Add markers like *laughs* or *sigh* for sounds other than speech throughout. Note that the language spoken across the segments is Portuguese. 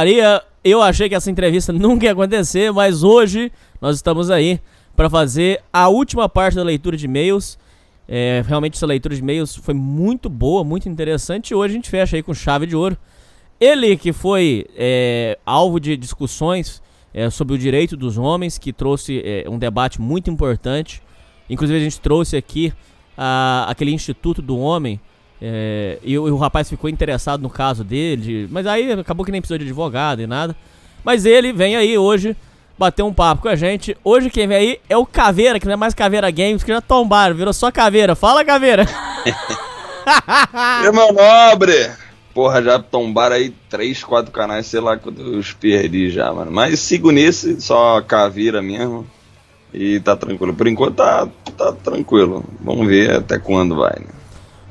Confraria. Eu achei que essa entrevista nunca ia acontecer, mas hoje nós estamos aí para fazer a última parte da leitura de e-mails. É, realmente essa leitura de e-mails foi muito boa, muito interessante. E hoje a gente fecha aí com chave de ouro. Ele que foi é, alvo de discussões é, sobre o direito dos homens, que trouxe é, um debate muito importante. Inclusive a gente trouxe aqui a- aquele Instituto do Homem. É, e, o, o rapaz ficou interessado no caso dele, mas aí acabou que nem precisou de advogado e nada. Mas ele vem aí hoje bater um papo com a gente. Hoje quem vem aí é o Caveira, que não é mais Caveira Games, que já tombaram, virou só Caveira. Fala, Caveira! Irmão nobre! Porra, já tombaram aí três, quatro canais, sei lá quando eu os perdi já, mano. Mas sigo nesse, só caveira mesmo. E tá tranquilo. Por enquanto tá, tá tranquilo. Vamos ver até quando vai, né?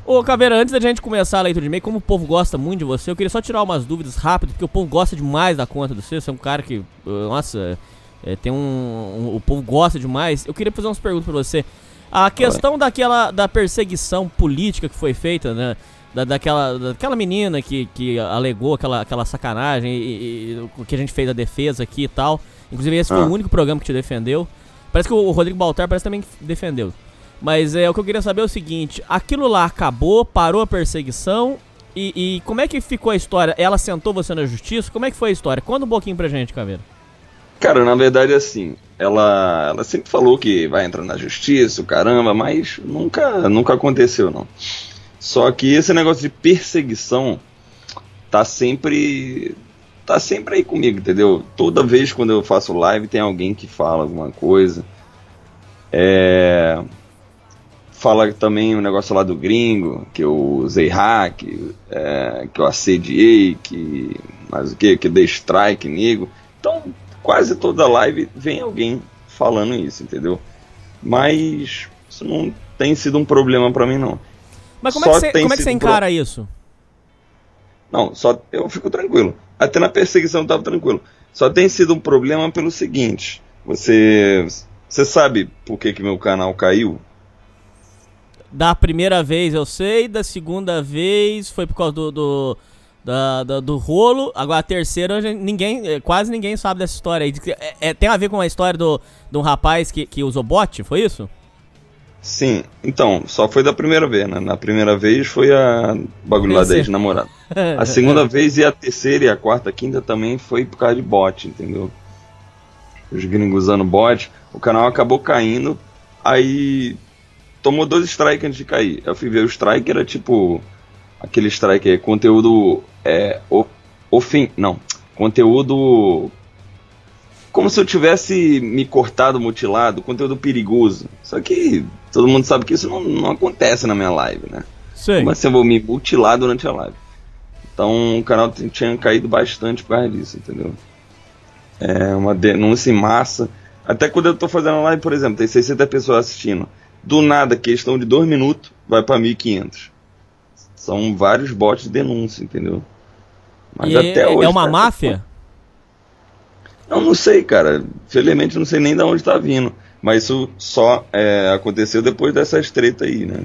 Ô, Caveira, antes da gente começar a leitura de e-mail, como o povo gosta muito de você, eu queria só tirar umas dúvidas rápidas, porque o povo gosta demais da conta do você. Você é um cara que, nossa, é, tem um, um- O povo gosta demais. Eu queria fazer umas perguntas pra você. A questão daquela. da perseguição política que foi feita, né? Da, daquela, daquela menina que, que alegou aquela, aquela sacanagem e, e- o que a gente fez a defesa aqui e tal. Inclusive, esse foi Ah. o único programa que te defendeu. Parece que o Rodrigo Baltar parece também que defendeu. Mas é o que eu queria saber é o seguinte: aquilo lá acabou, parou a perseguição. E, e como é que ficou a história? Ela sentou você na justiça? Como é que foi a história? Conta um pouquinho pra gente, Caveira. Cara, na verdade, assim, ela, ela sempre falou que vai entrar na justiça, caramba, mas nunca, nunca aconteceu, não. Só que esse negócio de perseguição tá sempre. tá sempre aí comigo, entendeu? Toda vez quando eu faço live tem alguém que fala alguma coisa. É. Fala também o negócio lá do gringo, que eu usei hack, é, que eu assediei, que. Mas o que? Que dei strike, nego. Então, quase toda live vem alguém falando isso, entendeu? Mas isso não tem sido um problema pra mim, não. Mas como é que Só você, tem como é que você sido encara isso? Não, só eu fico tranquilo. Até na perseguição eu tava tranquilo. Só tem sido um problema pelo seguinte: você, você sabe por que que meu canal caiu? Da primeira vez eu sei, da segunda vez foi por causa do. do da- da- do rolo, agora a terceira ninguém, eh, quase ninguém sabe dessa história aí. É- é- tem a ver com a história do, de um rapaz que, que usou bot, foi isso? Sim, então, só foi da primeira vez, né? Na primeira vez foi a bagulho lá da ex-namorada. *laughs* A segunda vez e a terceira e a quarta, a quinta também foi por causa de bot, entendeu? Os gringos usando bot, o canal acabou caindo, aí tomou dois strikes antes de cair. Eu fui ver o strike, era tipo aquele strike aí, conteúdo é, o, ofin, não, conteúdo como se eu tivesse me cortado, mutilado, conteúdo perigoso. Só que todo mundo sabe que isso não, não acontece na minha live, né? Sei. Como assim eu vou me mutilar durante a live? Então o canal tinha caído bastante por causa disso, entendeu? É uma denúncia em massa. Até quando eu tô fazendo live, por exemplo, tem 60 pessoas assistindo. Do nada, questão de 2 minutos, vai pra 1500. São vários bots de denúncia, entendeu? Mas E até é, hoje. é uma máfia? Não, não sei, cara. Felizmente não sei nem de onde tá vindo. Mas isso só é, aconteceu depois dessas treta aí, né?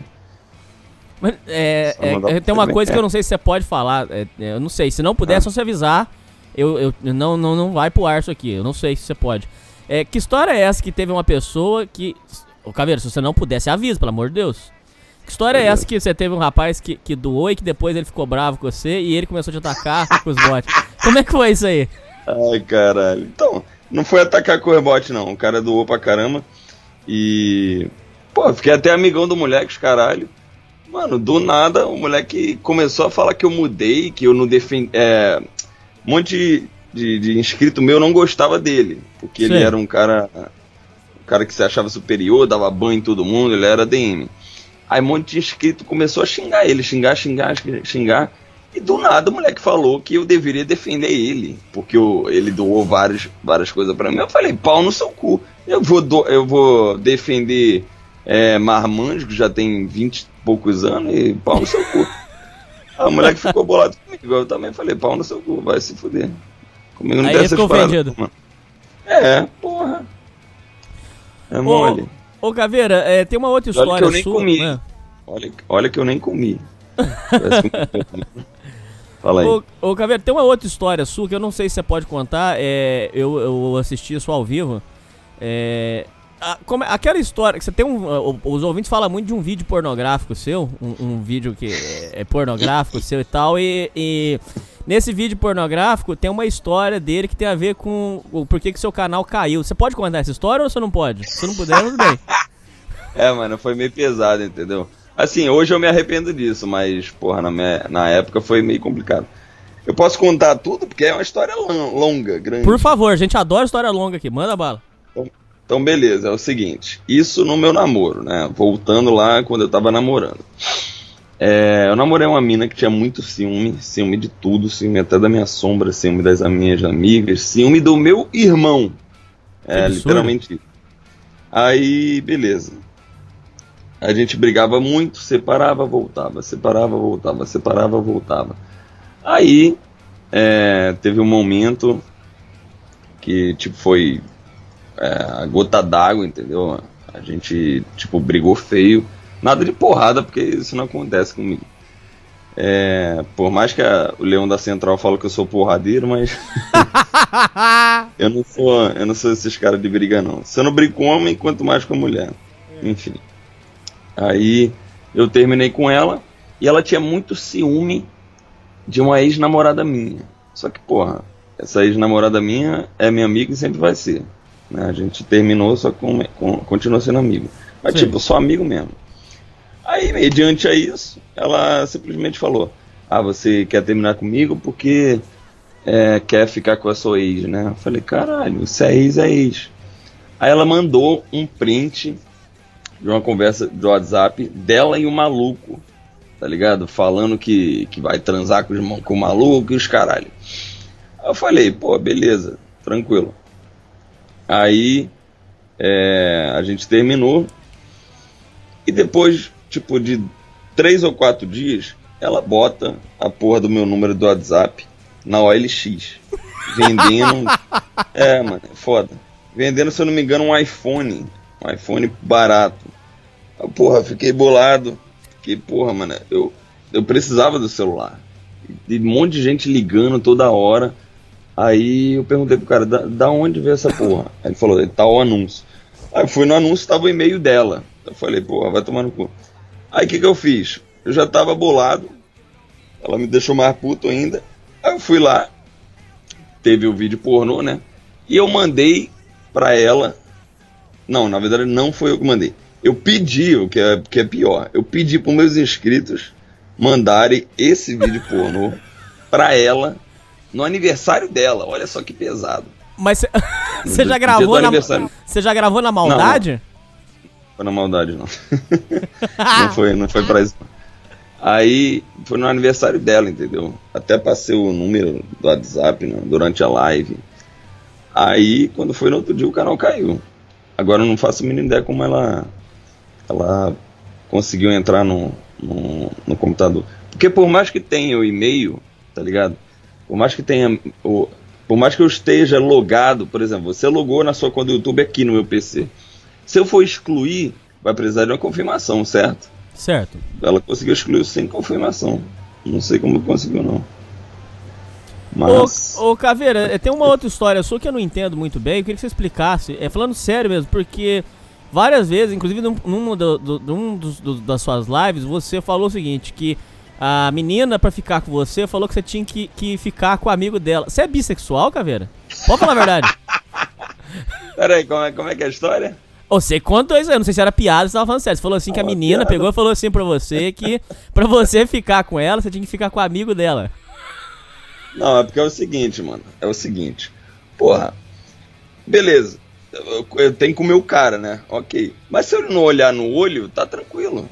Mas, é, é, é, tem uma coisa que eu não sei se você pode falar. é, é, eu não sei. Se não puder, é Ah. só você avisar. Eu, eu, não, não, não vai pro ar isso aqui. Eu não sei se você pode. É, que história é essa que teve uma pessoa que. Ô, Caveira, se você não você avisa, pelo amor de Deus. Que história é essa que você teve um rapaz que, que doou e que depois ele ficou bravo com você e ele começou a te atacar com os bots? Como é que foi isso aí? Ai, caralho. Então, não foi atacar com o rebote, não. O cara doou pra caramba. E. Pô, fiquei até amigão do moleque, os caralho. Mano, do nada o moleque começou a falar que eu mudei, que eu não defendi. É, um monte de, de, de inscrito meu não gostava dele. Porque Sim. ele era um cara. Cara que se achava superior, dava banho em todo mundo, ele era DM. Aí um monte de inscrito começou a xingar ele, xingar, xingar, xingar. E do nada o moleque falou que eu deveria defender ele, porque eu- ele doou várias, várias coisas pra mim. Eu falei, pau no seu cu. Eu vou, do- eu vou defender é, Marmanjo, que já tem 20 e poucos anos, e pau no seu cu. O moleque ficou bolado comigo. Eu também falei, pau no seu cu, vai se fuder. Comigo não Aí tem essas paradas, ofendido. É, porra. É mole. Ô, ô Caveira, é, tem uma outra Olha que história eu nem sua. comi. né? Olha, olha que eu nem comi. *laughs* Fala aí. Ô, ô Caveira, tem uma outra história sua que eu não sei se você pode contar. É, eu, eu assisti isso ao vivo. É, a- como é- aquela história que você tem um. o- Os ouvintes falam muito de um vídeo pornográfico seu. Um, um vídeo que é, é pornográfico *laughs* seu e tal. E, e nesse vídeo pornográfico tem uma história dele que tem a ver com o porquê que seu canal caiu. Você pode contar essa história ou você não pode? Se não puder, tudo bem. *laughs* É, mano, foi meio pesado, entendeu? Assim, hoje eu me arrependo disso, mas, porra, na, minha- na época foi meio complicado. Eu posso contar tudo porque é uma história lon- longa, grande. Por favor, a gente adora história longa aqui. Manda bala. Então, beleza, é o seguinte. Isso no meu namoro, né? Voltando lá quando eu tava namorando. É, eu namorei uma mina que tinha muito ciúme, ciúme de tudo, ciúme até da minha sombra, ciúme das minhas amigas, ciúme do meu irmão. É, literalmente isso. Aí, beleza. A gente brigava muito, separava, voltava, separava, voltava, separava, voltava. Aí, é, teve um momento que, tipo, foi é, a gota d'água, entendeu? A gente, tipo, brigou feio. Nada de porrada, porque isso não acontece comigo. É, por mais que a- o Leão da Central fale que eu sou porradeiro, mas *laughs* eu não sou, eu não sou esses caras de briga não. Se eu não brigo com homem, quanto mais com mulher. Enfim. Aí eu terminei com ela e ela tinha muito ciúme de uma ex-namorada minha. Só que, porra, essa ex-namorada minha é minha amiga e sempre vai ser. né? A gente terminou, só com, com, continua sendo amigo. Mas, Sim. tipo, só amigo mesmo. Aí, mediante a isso, ela simplesmente falou: Ah, você quer terminar comigo porque é, quer ficar com a sua ex, né? Eu falei: Caralho, se é ex, é ex. Aí ela mandou um print de uma conversa de WhatsApp dela e o maluco, tá ligado? Falando que, que vai transar com, os, com o maluco e os caralho. Aí eu falei: Pô, beleza, tranquilo. Aí é, a gente terminou. E depois, tipo, de três ou quatro dias, ela bota a porra do meu número do WhatsApp na OLX. Vendendo. *laughs* é, mano, é foda. Vendendo, se eu não me engano, um iPhone. Um iPhone barato. Ah, Porra, fiquei bolado. Fiquei, porra, mano, eu, eu precisava do celular. E um monte de gente ligando toda hora. Aí eu perguntei pro cara, da, da onde veio essa porra? Aí ele falou, tá o anúncio. Aí eu fui no anúncio, tava o e-mail dela. Eu falei, porra, vai tomar no cu. Aí o que que eu fiz? Eu já tava bolado. Ela me deixou mais puto ainda. Aí eu fui lá. Teve o vídeo pornô, né? E eu mandei pra ela. Não, na verdade não foi eu que mandei. Eu pedi, o que é, que é pior. Eu pedi pros meus inscritos mandarem esse vídeo pornô *laughs* pra ela no aniversário dela. Olha só que pesado. Mas você- *laughs* já gravou na. Você já gravou na maldade? Foi na maldade, não. *laughs* não foi, não foi pra isso. Aí foi no aniversário dela, entendeu? Até passei o número do WhatsApp né, durante a live. Aí, quando foi no outro dia, o canal caiu. Agora eu não faço a mínima ideia como ela, ela conseguiu entrar no, no, no computador. Porque por mais que tenha o e-mail, tá ligado? Por mais que tenha. O, por mais que eu esteja logado, por exemplo, você logou na sua conta do YouTube aqui no meu PC. Se eu for excluir, vai precisar de uma confirmação, certo? Certo. Ela conseguiu excluir sem confirmação. Não sei como conseguiu, não. Ô, Mas. ô, Caveira, eh, tem uma outra história sua que eu não entendo muito bem. Eu queria que você explicasse. É falando sério mesmo, porque várias vezes, inclusive num, num, do, do, num dos, do, das suas lives, você falou o seguinte, que a menina, pra ficar com você, falou que você tinha que, que ficar com o amigo dela. Você é bissexual, Caveira? Pode falar a verdade. *laughs* Peraí, como é, como é que é a história? Você contou isso aí, não sei se era piada ou se tava falando sério. Você falou assim que a menina pegou e falou assim pra você que pra você ficar com ela, você tinha que ficar com o amigo dela. Não, é porque é o seguinte, mano. É o seguinte. Porra, beleza. Eu, eu tenho que comer o cara, né? Ok. Mas se eu não olhar no olho, tá tranquilo.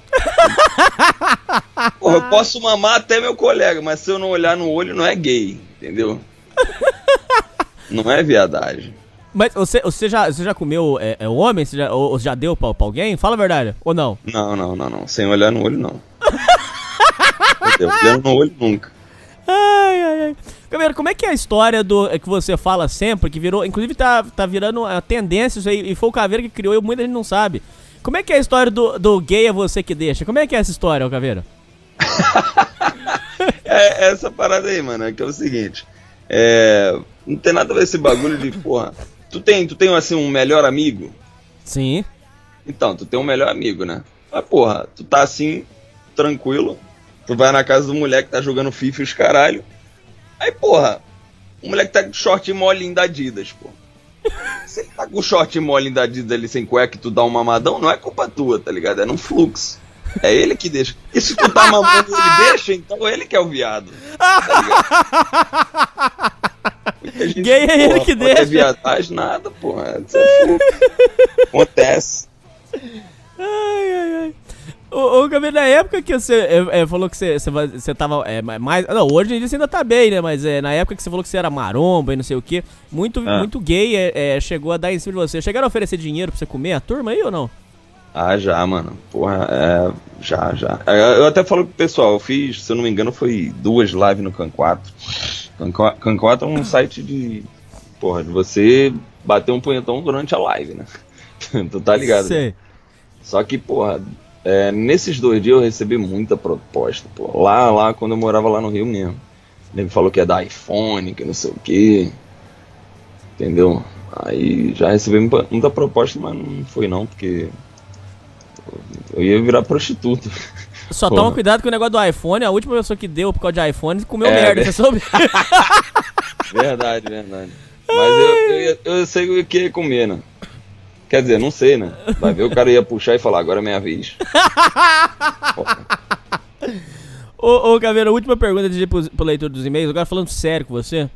*laughs* Porra, eu posso mamar até meu colega, mas se eu não olhar no olho, não é gay, entendeu? *laughs* Não é viadagem. Mas você, você, já, você já comeu é, é homem? Você já, ou, já deu pra, pra, alguém? Fala a verdade. Ou não? Não, não, não, não. Sem olhar no olho, não. *laughs* Olhando no olho nunca. Ai, ai, ai. Câmera, como é que é a história do é que você fala sempre, que virou, inclusive tá, tá virando a tendência isso aí, e foi o Caveira que criou e muita gente não sabe. Como é que é a história do, do gay é você que deixa? Como é que é essa história, Caveira? *laughs* é essa parada aí, mano, é que é o seguinte, é, não tem nada a ver esse bagulho de, porra, tu tem, tu tem assim um melhor amigo? Sim. Então, tu tem um melhor amigo, né? Mas, porra, tu tá assim, tranquilo, tu vai na casa do moleque que tá jogando FIFA e os caralho, Aí, porra, o moleque tá com short mole da Adidas, pô. *laughs* Se ele tá com short mole da Adidas ali sem cueca e tu dá um mamadão, não é culpa tua, tá ligado? É num fluxo. É ele que deixa. E se tu tá mamando ele *laughs* deixa, então ele que é o viado. *laughs* Tá gente, Gay é ele que deixa. Não é viadagem, nada, porra. É. *laughs* Acontece. Ai, ai, ai. Ô, ô Gabriel, na época que você é, é, falou que você, você, você tava é, mais. Não, hoje em dia você ainda tá bem, né? Mas é, na época que você falou que você era maromba e não sei o que, muito, ah. muito gay é, é, chegou a dar em cima de você. Chegaram a oferecer dinheiro pra você comer a turma aí ou não? Ah, já, mano. Porra, é. Já, já. Eu até falo pro pessoal, eu fiz, se eu não me engano, foi duas lives no Can 4. Can 4 é um site de. Porra, de você bater um punhetão durante a live, né? *laughs* tu tá ligado? Sei. Né? Só que, porra é, nesses dois dias eu recebi muita proposta, pô. Lá, lá, quando eu morava lá no Rio mesmo. Ele falou que é da iPhone, que não sei o que. Entendeu? Aí já recebi muita proposta, mas não foi não, porque eu ia virar prostituta. *laughs* Só toma cuidado com o negócio do iPhone, a última pessoa que deu por causa de iPhone comeu é, merda, você soube? *laughs* verdade, verdade. Mas eu, eu, eu, sei o que ia comer, né? Quer dizer, não sei, né? Vai ver o cara ia puxar e falar, agora é minha vez. *laughs* ô, ô, Caveira, última pergunta de pro, pro leitor dos e-mails, agora falando sério com você.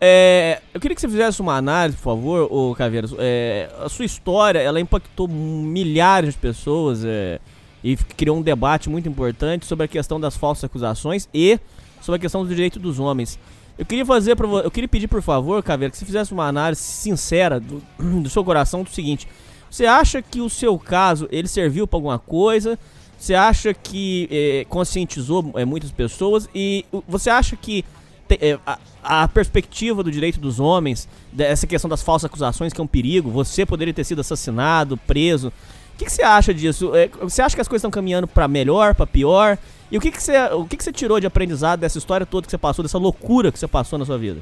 É, eu queria que você fizesse uma análise, por favor, ô Caveira. É, a sua história, ela impactou milhares de pessoas é, e criou um debate muito importante sobre a questão das falsas acusações e sobre a questão do direito dos homens. Eu queria fazer eu queria pedir por favor, Caveira, que você fizesse uma análise sincera do, *clears throat* do seu coração do seguinte: você acha que o seu caso ele serviu para alguma coisa? Você acha que é, conscientizou é, muitas pessoas? E você acha que te, é, a, a, perspectiva do direito dos homens, dessa questão das falsas acusações, que é um perigo, você poderia ter sido assassinado, preso. Que, que você acha disso? você acha que as coisas estão caminhando para melhor, para pior? E o que, que, você, o que, que você tirou de aprendizado dessa história toda que você passou, dessa loucura que você passou na sua vida?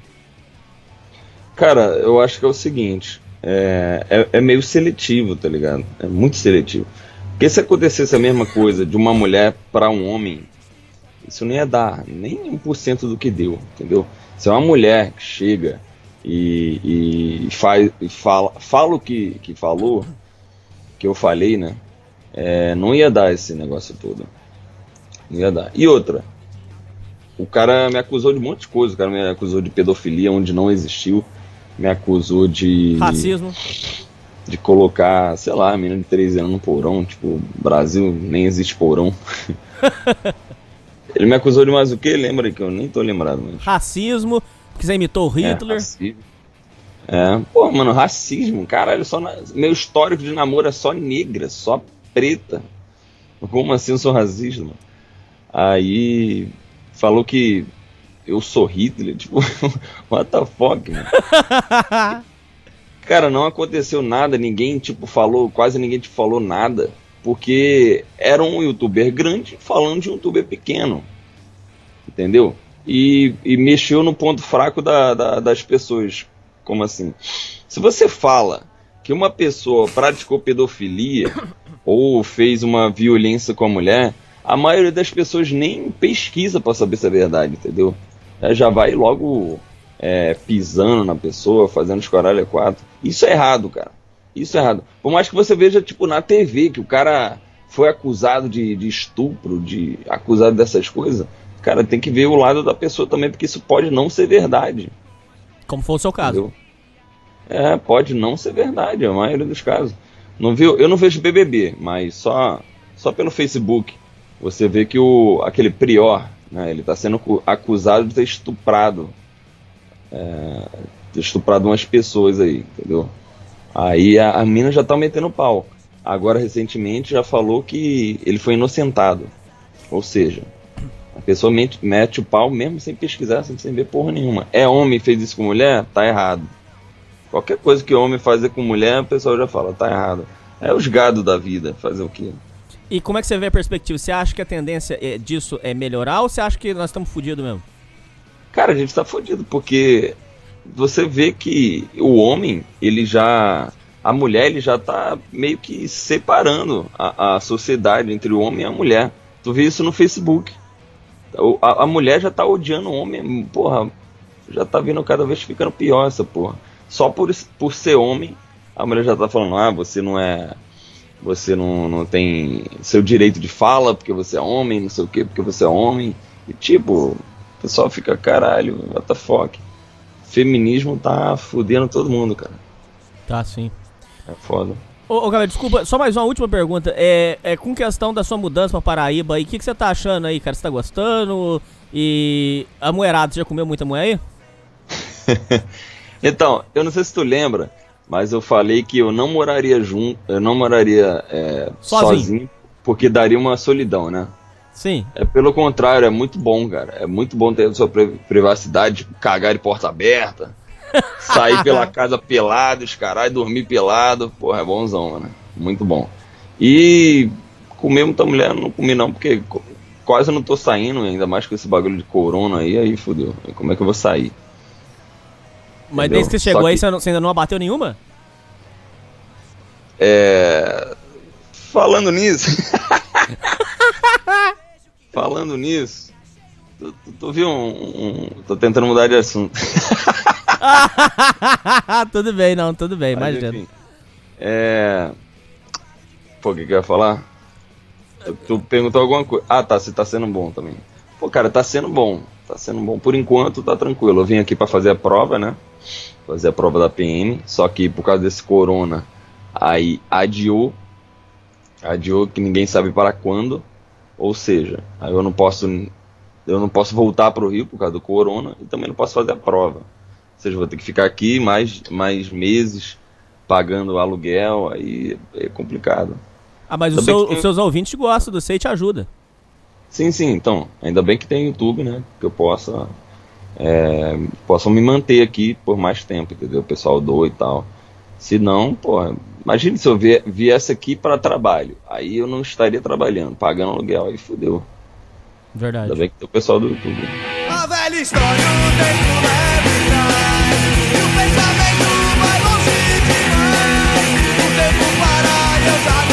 Cara, eu acho que é o seguinte: é, é, é meio seletivo, tá ligado? É muito seletivo. Porque se acontecesse a mesma coisa de uma mulher para um homem, isso não ia dar nem 1% do que deu, entendeu? Se é uma mulher que chega e, e, faz, e fala, fala o que, que falou, que eu falei, né? É, não ia dar esse negócio todo. Não ia dar. E outra, o cara me acusou de um monte de coisa. O cara me acusou de pedofilia onde não existiu. Me acusou de. Racismo. De colocar, sei lá, menina de 13 anos no porão. Tipo, Brasil nem existe porão. *laughs* Ele me acusou de mais o que? Lembra que eu nem tô lembrado. Mas... Racismo, porque você imitou o é, Hitler. É, pô, mano, racismo, caralho, só na... meu histórico de namoro é só negra, só preta. Como assim eu sou racista, mano? Aí falou que eu sou Hitler, *laughs* tipo, what the fuck, mano? *laughs* Cara, não aconteceu nada, ninguém, tipo, falou, quase ninguém te falou nada, porque era um youtuber grande falando de um youtuber pequeno, entendeu? E, e mexeu no ponto fraco da, da, das pessoas, como assim? Se você fala que uma pessoa praticou pedofilia *coughs* ou fez uma violência com a mulher, a maioria das pessoas nem pesquisa para saber se é verdade, entendeu? Já vai logo é, pisando na pessoa, fazendo caralho quatro. Isso é errado, cara. Isso é errado. Por mais que você veja, tipo, na TV, que o cara foi acusado de, de estupro, de acusado dessas coisas, cara, tem que ver o lado da pessoa também, porque isso pode não ser verdade. Como foi o seu caso. Entendeu? É, pode não ser verdade, a maioria dos casos. Não viu? Eu não vejo BBB, mas só só pelo Facebook você vê que o aquele prior, né, ele está sendo acusado de ter estuprado, é, ter estuprado umas pessoas aí, entendeu? Aí a, a mina já tá metendo pau. Agora recentemente já falou que ele foi inocentado, ou seja, pessoa mete, mete o pau mesmo sem pesquisar, sem, sem ver porra nenhuma. É homem fez isso com mulher? Tá errado. Qualquer coisa que homem fazer com mulher, o pessoal já fala, tá errado. É os gados da vida, fazer o quê? E como é que você vê a perspectiva? Você acha que a tendência é, disso é melhorar ou você acha que nós estamos fodidos mesmo? Cara, a gente tá fodido, porque você vê que o homem, ele já. A mulher, ele já tá meio que separando a, a sociedade entre o homem e a mulher. Tu vê isso no Facebook. A, a mulher já tá odiando o homem, porra, já tá vindo cada vez ficando pior essa porra. Só por, por ser homem, a mulher já tá falando, ah, você não é. Você não, não tem seu direito de fala porque você é homem, não sei o que, porque você é homem. E tipo, o pessoal fica, caralho, what the fuck. Feminismo tá fudendo todo mundo, cara. Tá, sim. É foda. Ô, ô galera, desculpa, só mais uma última pergunta. É, é com questão da sua mudança pra Paraíba aí, o que, que você tá achando aí, cara? Você tá gostando? E a moerada, você já comeu muita moer aí? *laughs* Então, eu não sei se tu lembra, mas eu falei que eu não moraria junto, eu não moraria é, sozinho. sozinho. porque daria uma solidão, né? Sim. É pelo contrário, é muito bom, cara. É muito bom ter a sua privacidade, cagar de porta aberta, sair pela casa pelado, escarar e dormir pelado. Porra, é bonzão, mano. Muito bom. E comer muita mulher não comi não, porque quase não tô saindo, ainda mais com esse bagulho de corona aí, aí fodeu. Como é que eu vou sair? Mas Entendeu? desde que você chegou que... aí, você ainda não abateu nenhuma? É. Falando nisso. *laughs* Falando nisso. Tu, tu, tu viu um, um, Tô tentando mudar de assunto. *laughs* *laughs* tudo bem, não, tudo bem, imagina. Enfim, é. Pô, o que, que eu ia falar? Tu, tu perguntou alguma coisa. Ah, tá, se tá sendo bom também. Pô, cara, tá sendo bom. Tá sendo bom. Por enquanto, tá tranquilo. Eu vim aqui para fazer a prova, né? fazer a prova da PM, só que por causa desse corona, aí adiou, adiou que ninguém sabe para quando, ou seja, aí eu não posso, eu não posso voltar para o Rio por causa do corona e também não posso fazer a prova, seja, vou ter que ficar aqui mais, mais meses pagando aluguel, aí é complicado. Ah, mas os, seu, tem... os seus ouvintes gostam do você e te ajuda. Sim, sim, então, ainda bem que tem YouTube, né, que eu possa é, possam me manter aqui por mais tempo, entendeu? O pessoal doa e tal. Se não, porra, imagine se eu viesse aqui para trabalho. Aí eu não estaria trabalhando, pagando aluguel, aí fudeu. Verdade. Ainda bem que tem o pessoal do YouTube. A velha história, traz, e o pensamento vai longe demais. O tempo para, eu já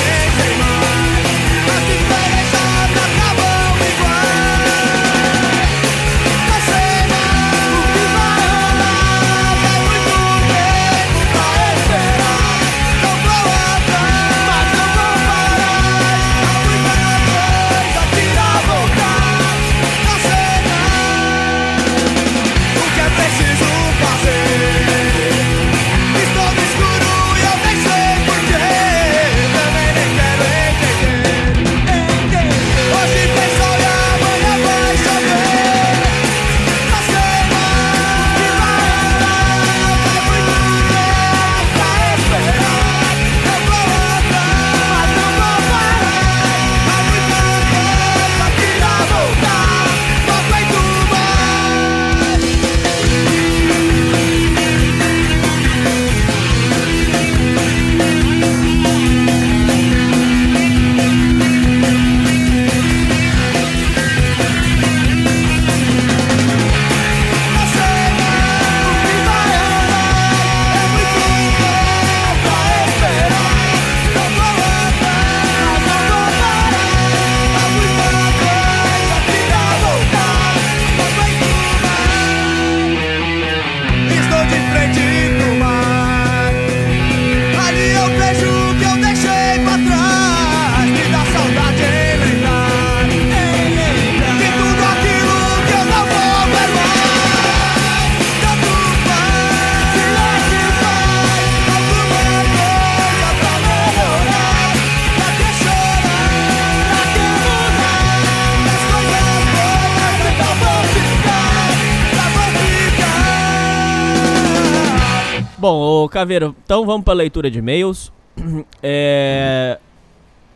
Caveira, então vamos pra leitura de e-mails. *clears throat* É...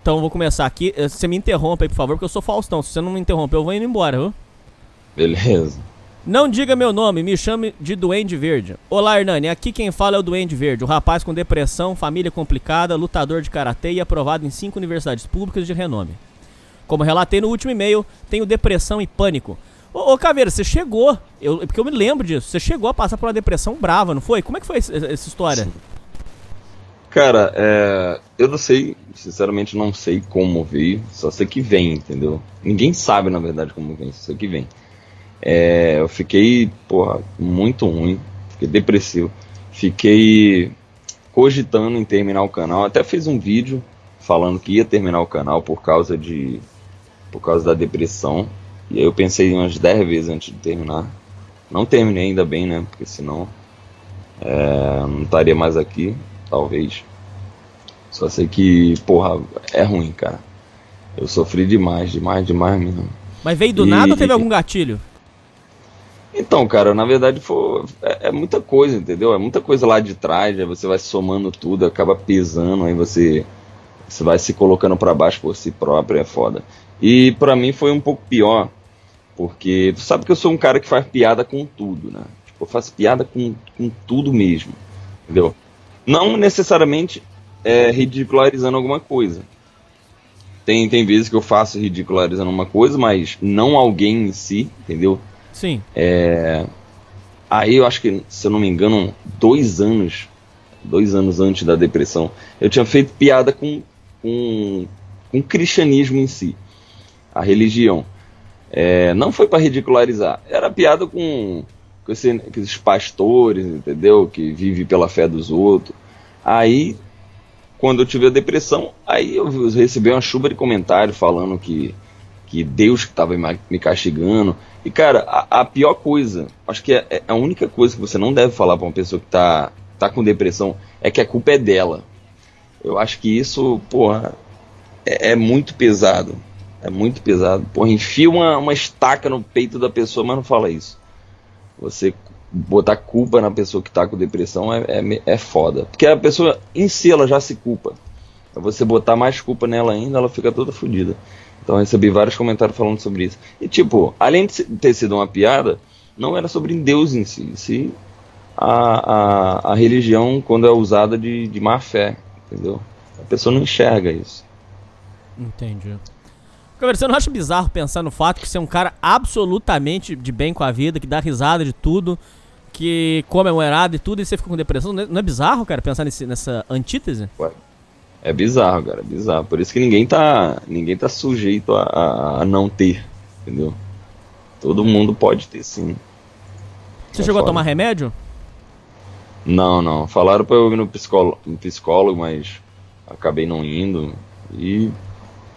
Então vou começar aqui. Eh, Você me interrompe aí, por favor, porque eu sou Faustão. Se você não me interromper, eu vou indo embora, viu? Beleza. Não diga meu nome, me chame de Duende Verde. Olá, Hernani. Aqui quem fala é o Duende Verde, o rapaz com depressão, família complicada, lutador de karatê e aprovado em cinco universidades públicas de renome. Como relatei no último e-mail, tenho depressão e pânico. Ô, ô Caveira, você chegou, eu, porque eu me lembro disso, você chegou a passar por uma depressão brava, não foi? Como é que foi esse- essa história? Cara, é, eu não sei, sinceramente não sei como veio, só sei que vem, entendeu? Ninguém sabe, na verdade, como vem, só sei que vem. É, eu fiquei, porra, muito ruim, fiquei depressivo, fiquei cogitando em terminar o canal, até fiz um vídeo falando que ia terminar o canal por causa de, por causa da depressão, e aí eu pensei umas 10 vezes antes de terminar. Não terminei ainda bem, né, porque senão é, não estaria mais aqui, talvez. Só sei que, porra, é ruim, cara. Eu sofri demais, demais, demais mesmo. Mas veio do E- nada ou teve algum gatilho? Então, cara, na verdade foi, é, é muita coisa, entendeu? É muita coisa lá de trás, aí você vai somando tudo, acaba pesando, aí você, você vai se colocando pra baixo por si próprio, é foda. E pra mim foi um pouco pior, porque tu sabe que eu sou um cara que faz piada com tudo, né? Tipo, eu faço piada com, com tudo mesmo, entendeu? Não necessariamente é, ridicularizando alguma coisa. Tem, tem vezes que eu faço ridicularizando uma coisa, mas não alguém em si, entendeu? Sim. Aí eu acho que, se eu não me engano, dois anos, dois anos antes da depressão, eu tinha feito piada com, com, com o cristianismo em si, a religião. É, não foi para ridicularizar, era piada com, com, esse, com esses pastores, entendeu? Que vivem pela fé dos outros. Aí, quando eu tive a depressão, aí eu recebi uma chuva de comentários falando que, que Deus que estava me castigando. E, cara, a, a pior coisa, acho que é, é a única coisa que você não deve falar pra uma pessoa que tá, tá com depressão é que a culpa é dela. Eu acho que isso, porra, é, é muito pesado. É muito pesado. Porra, enfia uma, uma estaca no peito da pessoa, mas não fala isso. Você botar culpa na pessoa que tá com depressão é, é, é foda. Porque a pessoa em si ela já se culpa. Você botar mais culpa nela ainda, ela fica toda fodida. Então recebi vários comentários falando sobre isso. E tipo, além de ter sido uma piada, não era sobre Deus em si, em si a, a, a religião quando é usada de, de má fé, entendeu? A pessoa não enxerga isso. Entendi. Você não acha bizarro pensar no fato que você é um cara absolutamente de bem com a vida, que dá risada de tudo, que come moerada e tudo, e você fica com depressão? Não é, não é bizarro, cara, pensar nesse- nessa antítese? É bizarro, cara, é bizarro. Por isso que ninguém tá, ninguém tá sujeito a, a, a não ter, entendeu? Todo mundo pode ter sim. Você É chegou a foda. tomar remédio? Não, não. Falaram pra eu ir no psicólogo, no psicólogo, mas acabei não indo. E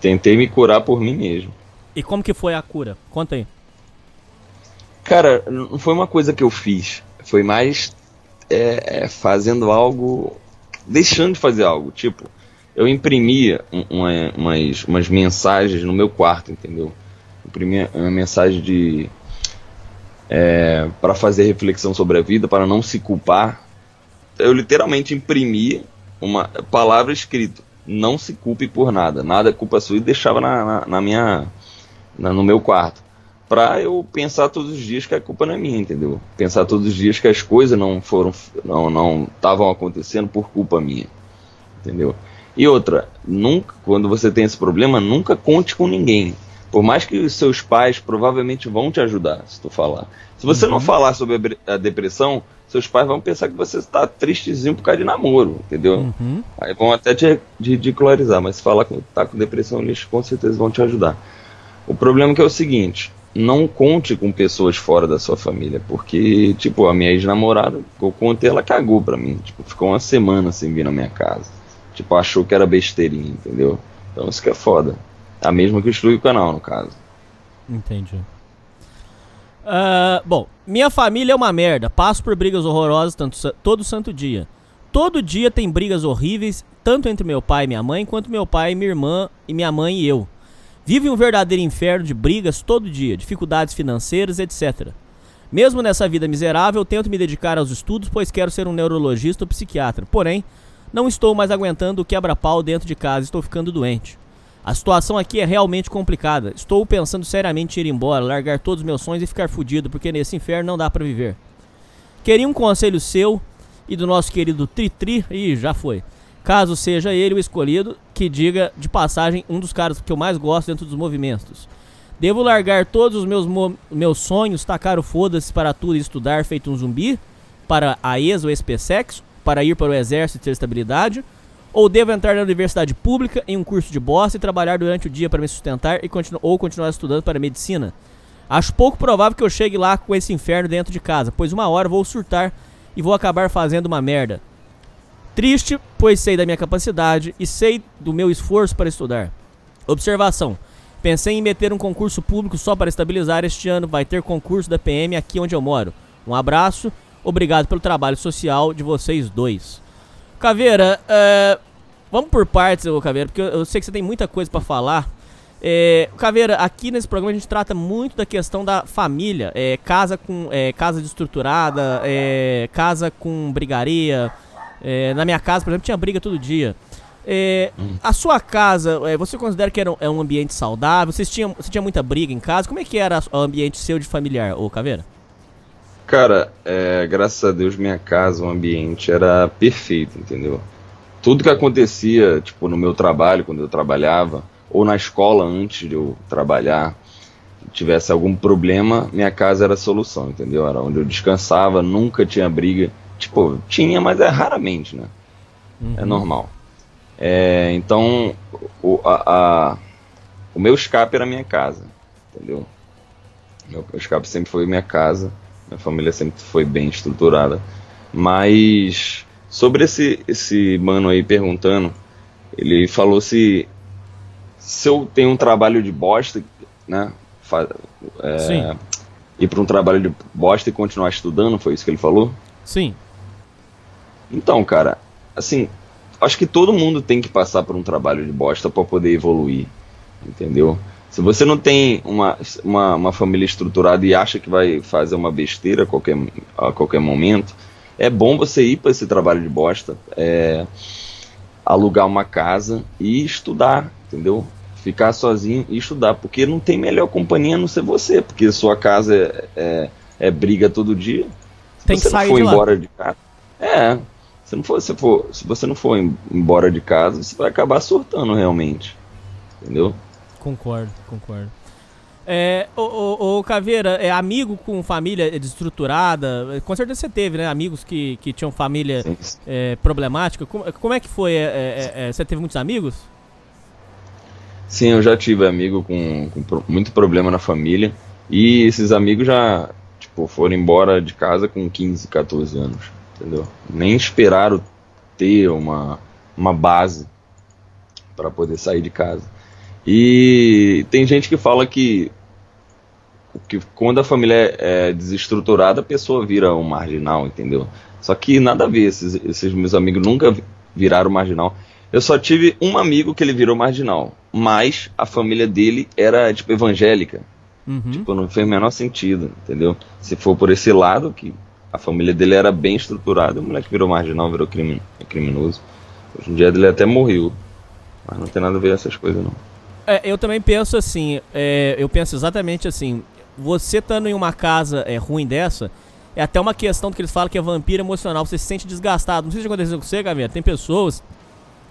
tentei me curar por mim mesmo. E como que foi a cura? Conta aí. Cara, não foi uma coisa que eu fiz. Foi mais é, é, fazendo algo. Deixando de fazer algo. Tipo, eu imprimia um- uma- umas, umas mensagens no meu quarto, entendeu? Imprimia uma mensagem de. É, para fazer reflexão sobre a vida, para não se culpar. Eu literalmente imprimia uma palavra escrita. Não se culpe por nada. Nada é culpa sua e deixava na, na, na minha. na- no meu quarto pra eu pensar todos os dias que a culpa não é minha, entendeu? Pensar todos os dias que as coisas não foram, não, não estavam acontecendo por culpa minha, entendeu? E outra, nunca, quando você tem esse problema, nunca conte com ninguém. Por mais que os seus pais provavelmente vão te ajudar, se tu falar. Se você não falar sobre a depressão, seus pais vão pensar que você está tristezinho por causa de namoro, entendeu? Uhum. Aí vão até te te ridicularizar, mas se falar que tá com depressão, eles com certeza vão te ajudar. O problema é que é o seguinte, não conte com pessoas fora da sua família, porque, tipo, a minha ex-namorada, eu contei, ela cagou pra mim, tipo, ficou uma semana sem vir na minha casa. Tipo, achou que era besteirinha, entendeu? Então isso que é foda. A mesma que exclui o canal, no caso. Entendi. Ah, bom, minha família é uma merda. Passo por brigas horrorosas tanto, todo santo dia. Todo dia tem brigas horríveis, tanto entre meu pai e minha mãe, quanto meu pai, minha irmã e minha mãe e eu. Vive um verdadeiro inferno de brigas todo dia, dificuldades financeiras, etc. Mesmo nessa vida miserável, tento me dedicar aos estudos, pois quero ser um neurologista ou psiquiatra. Porém, não estou mais aguentando o quebra-pau dentro de casa, estou ficando doente. A situação aqui é realmente complicada. Estou pensando seriamente em ir embora, largar todos os meus sonhos e ficar fudido, porque nesse inferno não dá pra viver. Queria um conselho seu e do nosso querido Tritri, e já foi. Caso seja ele o escolhido, que diga de passagem um dos caras que eu mais gosto dentro dos movimentos. Devo largar todos os meus, meus sonhos, tacar o foda-se para tudo e estudar feito um zumbi? Para a ex ou SPSEX? Para ir para o exército e ter estabilidade? Ou devo entrar na universidade pública em um curso de bosta e trabalhar durante o dia para me sustentar e continu ou continuar estudando para medicina? Acho pouco provável que eu chegue lá com esse inferno dentro de casa, pois uma hora vou surtar e vou acabar fazendo uma merda. Triste, pois sei da minha capacidade e sei do meu esforço para estudar. Observação: Pensei em meter um concurso público só para estabilizar este ano. Vai ter concurso da PM aqui onde eu moro. Um abraço, obrigado pelo trabalho social de vocês dois. Caveira, é, vamos por partes, ô Caveira, porque eu, eu sei que você tem muita coisa pra falar. É, Caveira, aqui nesse programa a gente trata muito da questão da família. É, casa com é, casa desestruturada, é, casa com brigaria. Na minha casa, por exemplo, tinha briga todo dia. É, a sua casa, você considera que era um, é um ambiente saudável? Vocês tinham, você tinha muita briga em casa? Como é que era o ambiente seu de familiar, ô Caveira? Cara, é, graças a Deus minha casa, o ambiente era perfeito, entendeu? Tudo que acontecia, tipo, no meu trabalho, quando eu trabalhava, ou na escola antes de eu trabalhar, tivesse algum problema, minha casa era a solução, entendeu? Era onde eu descansava, nunca tinha briga. Tipo, tinha, mas é raramente, né? É normal. É, então, o, a, a- o meu escape era minha casa, entendeu? Meu escape sempre foi minha casa. Minha família sempre foi bem estruturada. Mas sobre esse, esse mano aí perguntando, ele falou se se eu tenho um trabalho de bosta, né? é, Sim. ir para um trabalho de bosta e continuar estudando, foi isso que ele falou? Sim. Então, cara, assim, acho que todo mundo tem que passar por um trabalho de bosta para poder evoluir, entendeu? Se você não tem uma, uma, uma família estruturada e acha que vai fazer uma besteira a qualquer, a qualquer momento, é bom você ir para esse trabalho de bosta, é, alugar uma casa e estudar, entendeu? Ficar sozinho e estudar, porque não tem melhor companhia a não ser você, porque sua casa é, é, é briga todo dia. Se Tem que você sair não for de lá. embora de casa. É, se, não for, se, for, se você não for em- embora de casa, você vai acabar surtando realmente. Entendeu? Concordo, concordo. É, ô, ô, ô, Caveira, é amigo com família desestruturada? Com certeza você teve, né? Amigos que, que tinham família é, problemática. Como, como é que foi? É, é, é, você teve muitos amigos? Sim, eu já tive amigo com, com muito problema na família. E esses amigos já, tipo, foram embora de casa com 15, 14 anos. Entendeu? Nem esperaram ter uma, uma base para poder sair de casa. E tem gente que fala que, que quando a família é é desestruturada, a pessoa vira um marginal, entendeu? Só que nada a ver, esses, esses meus amigos nunca vi- viraram marginal. Eu só tive um amigo que ele virou marginal, mas a família dele era, tipo, evangélica. Uhum. Tipo, não fez o menor sentido, entendeu? Se for por esse lado, que a família dele era bem estruturada, o moleque virou marginal, virou criminoso. Hoje em dia ele até morreu. Mas não tem nada a ver com essas coisas, não. É, eu também penso assim, é, eu penso exatamente assim, você estando em uma casa é, ruim dessa, é até uma questão do que eles falam que é vampiro emocional, você se sente desgastado. Não sei se aconteceu com você, Gabriel, tem pessoas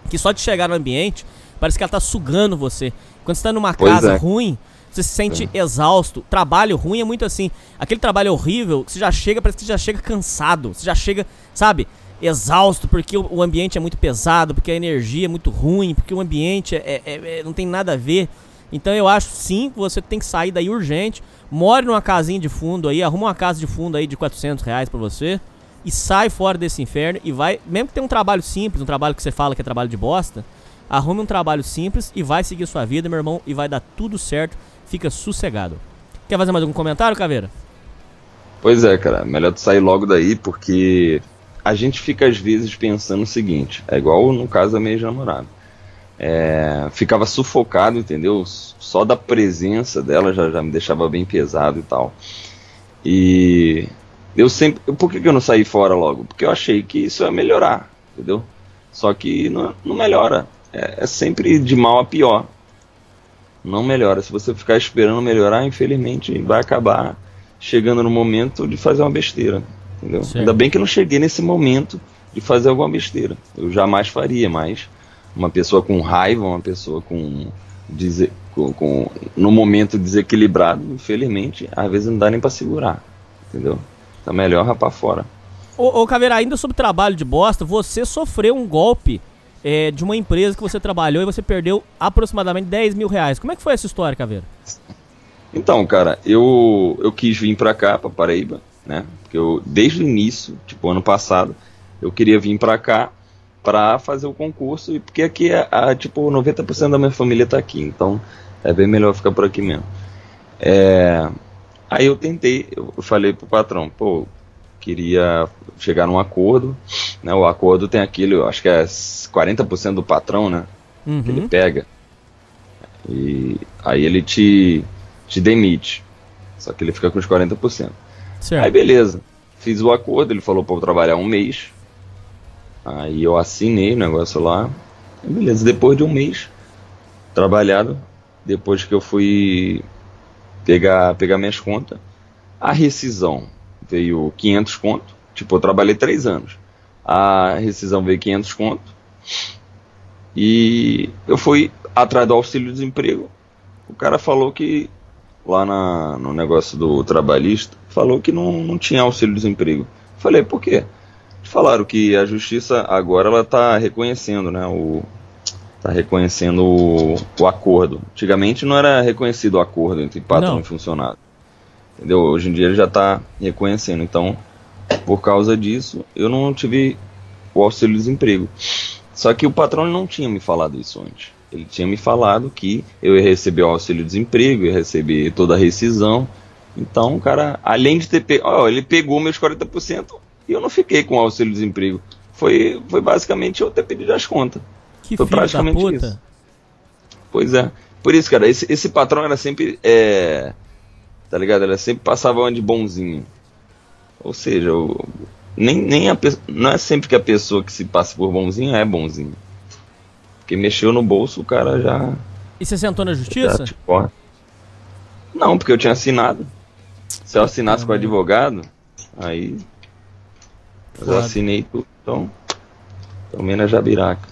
que só de chegar no ambiente, parece que ela tá sugando você. Quando você tá numa Pois casa é. ruim, você se sente exausto. Trabalho ruim é muito assim. Aquele trabalho horrível, você já chega, parece que você já chega cansado. Você já chega, sabe, exausto, porque o, ambiente é muito pesado, porque a energia é muito ruim, porque o ambiente é, é- é- não tem nada a ver. Então eu acho sim que você tem que sair daí urgente. More numa casinha de fundo aí, arruma uma casa de fundo aí de 400 reais pra você. E sai fora desse inferno e vai. Mesmo que tenha um trabalho simples, um trabalho que você fala que é trabalho de bosta, arrume um trabalho simples e vai seguir sua vida, meu irmão, e vai dar tudo certo. Fica sossegado. Quer fazer mais algum comentário, Caveira? Pois é, cara, melhor tu sair logo daí, porque a gente fica às vezes pensando o seguinte, é igual no caso da minha ex-namorada. É, ficava sufocado, entendeu? Só da presença dela já, já me deixava bem pesado e tal. E eu sempre. Por que, que eu não saí fora logo? Porque eu achei que isso ia melhorar, entendeu? Só que não, não melhora. É, é sempre de mal a pior. Não melhora. Se você ficar esperando melhorar, infelizmente vai acabar chegando no momento de fazer uma besteira. Entendeu? Certo. Ainda bem que eu não cheguei nesse momento de fazer alguma besteira. Eu jamais faria, mas uma pessoa com raiva, uma pessoa com, dese- com, com no momento desequilibrado, infelizmente, às vezes não dá nem pra segurar. Entendeu? Tá melhor rapar fora. Ô, ô Caveira, ainda sobre trabalho de bosta, você sofreu um golpe é, de uma empresa que você trabalhou e você perdeu aproximadamente 10 mil reais. Como é que foi essa história, Caveira? Então, cara, eu, eu quis vir pra cá, pra Paraíba, né? Porque eu, desde o início, tipo, ano passado, eu queria vir pra cá pra fazer o concurso, e porque aqui é, a, tipo, 90% da minha família tá aqui, então é bem melhor ficar por aqui mesmo. É, aí eu tentei, eu falei pro patrão, pô, queria chegar num acordo, né? O acordo tem aquele, eu acho que é 40% do patrão, né? que ele Uhum. pega. E aí ele te, te demite. Só que ele fica com os 40%. Aí Certo. beleza. Fiz o acordo, ele falou pra eu trabalhar um mês. Aí eu assinei o negócio lá. Aí beleza, depois de um mês trabalhado, depois que eu fui pegar, pegar minhas contas, a rescisão veio 500 conto. Tipo, eu trabalhei três anos. A rescisão veio 500 conto. E eu fui atrás do auxílio-desemprego. O cara falou que, lá na, no negócio do trabalhista, falou que não, não tinha auxílio-desemprego. Falei, por quê? Falaram que a justiça agora ela tá reconhecendo, né, o tá reconhecendo o, o acordo. Antigamente não era reconhecido o acordo entre patrão Não. e funcionário. Entendeu? Hoje em dia ele já tá reconhecendo. Então, por causa disso, eu não tive o auxílio-desemprego. Só que o patrão não tinha me falado isso antes. Ele tinha me falado que eu ia receber o auxílio-desemprego, ia receber toda a rescisão. Então, cara, além de ter pego. Ó, ele pegou meus 40% e eu não fiquei com o auxílio-desemprego. Foi, foi basicamente eu ter pedido as contas. Que Foi praticamente puta. isso. Pois é. Por isso, cara, esse, esse patrão era sempre. É, tá ligado? Ele sempre passava uma de bonzinho. Ou seja, o- nem, nem a, não é sempre que a pessoa que se passa por bonzinho é bonzinho. Porque mexeu no bolso, o cara já. E você sentou na já justiça? te corta. Não, porque eu tinha assinado. Se eu assinasse com o advogado, aí. Eu Foda. assinei tudo. Então. Tomei na jabiraca.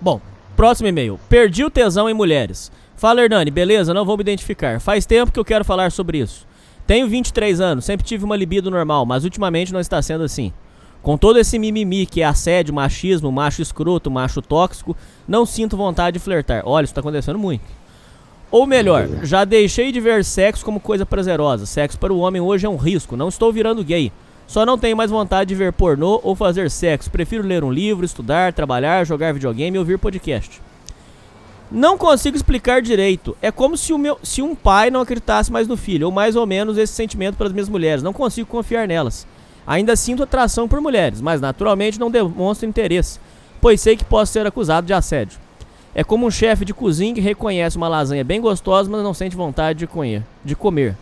Bom, próximo e-mail. Perdi o tesão em mulheres. Fala, Hernani, beleza? Não vou me identificar. Faz tempo que eu quero falar sobre isso. Tenho 23 anos, sempre tive uma libido normal, mas ultimamente não está sendo assim. Com todo esse mimimi que é assédio, machismo, macho escroto, macho tóxico, não sinto vontade de flertar. Olha, isso tá acontecendo muito. Ou melhor, já deixei de ver sexo como coisa prazerosa. Sexo para o homem hoje é um risco. Não estou virando gay. Só não tenho mais vontade de ver pornô ou fazer sexo. Prefiro ler um livro, estudar, trabalhar, jogar videogame e ouvir podcast. Não consigo explicar direito. É como se, o meu, se um pai não acreditasse mais no filho, ou mais ou menos esse sentimento pelas minhas mulheres. Não consigo confiar nelas. Ainda sinto atração por mulheres, mas naturalmente não demonstro interesse, pois sei que posso ser acusado de assédio. É como um chefe de cozinha que reconhece uma lasanha bem gostosa, mas não sente vontade de. De comer.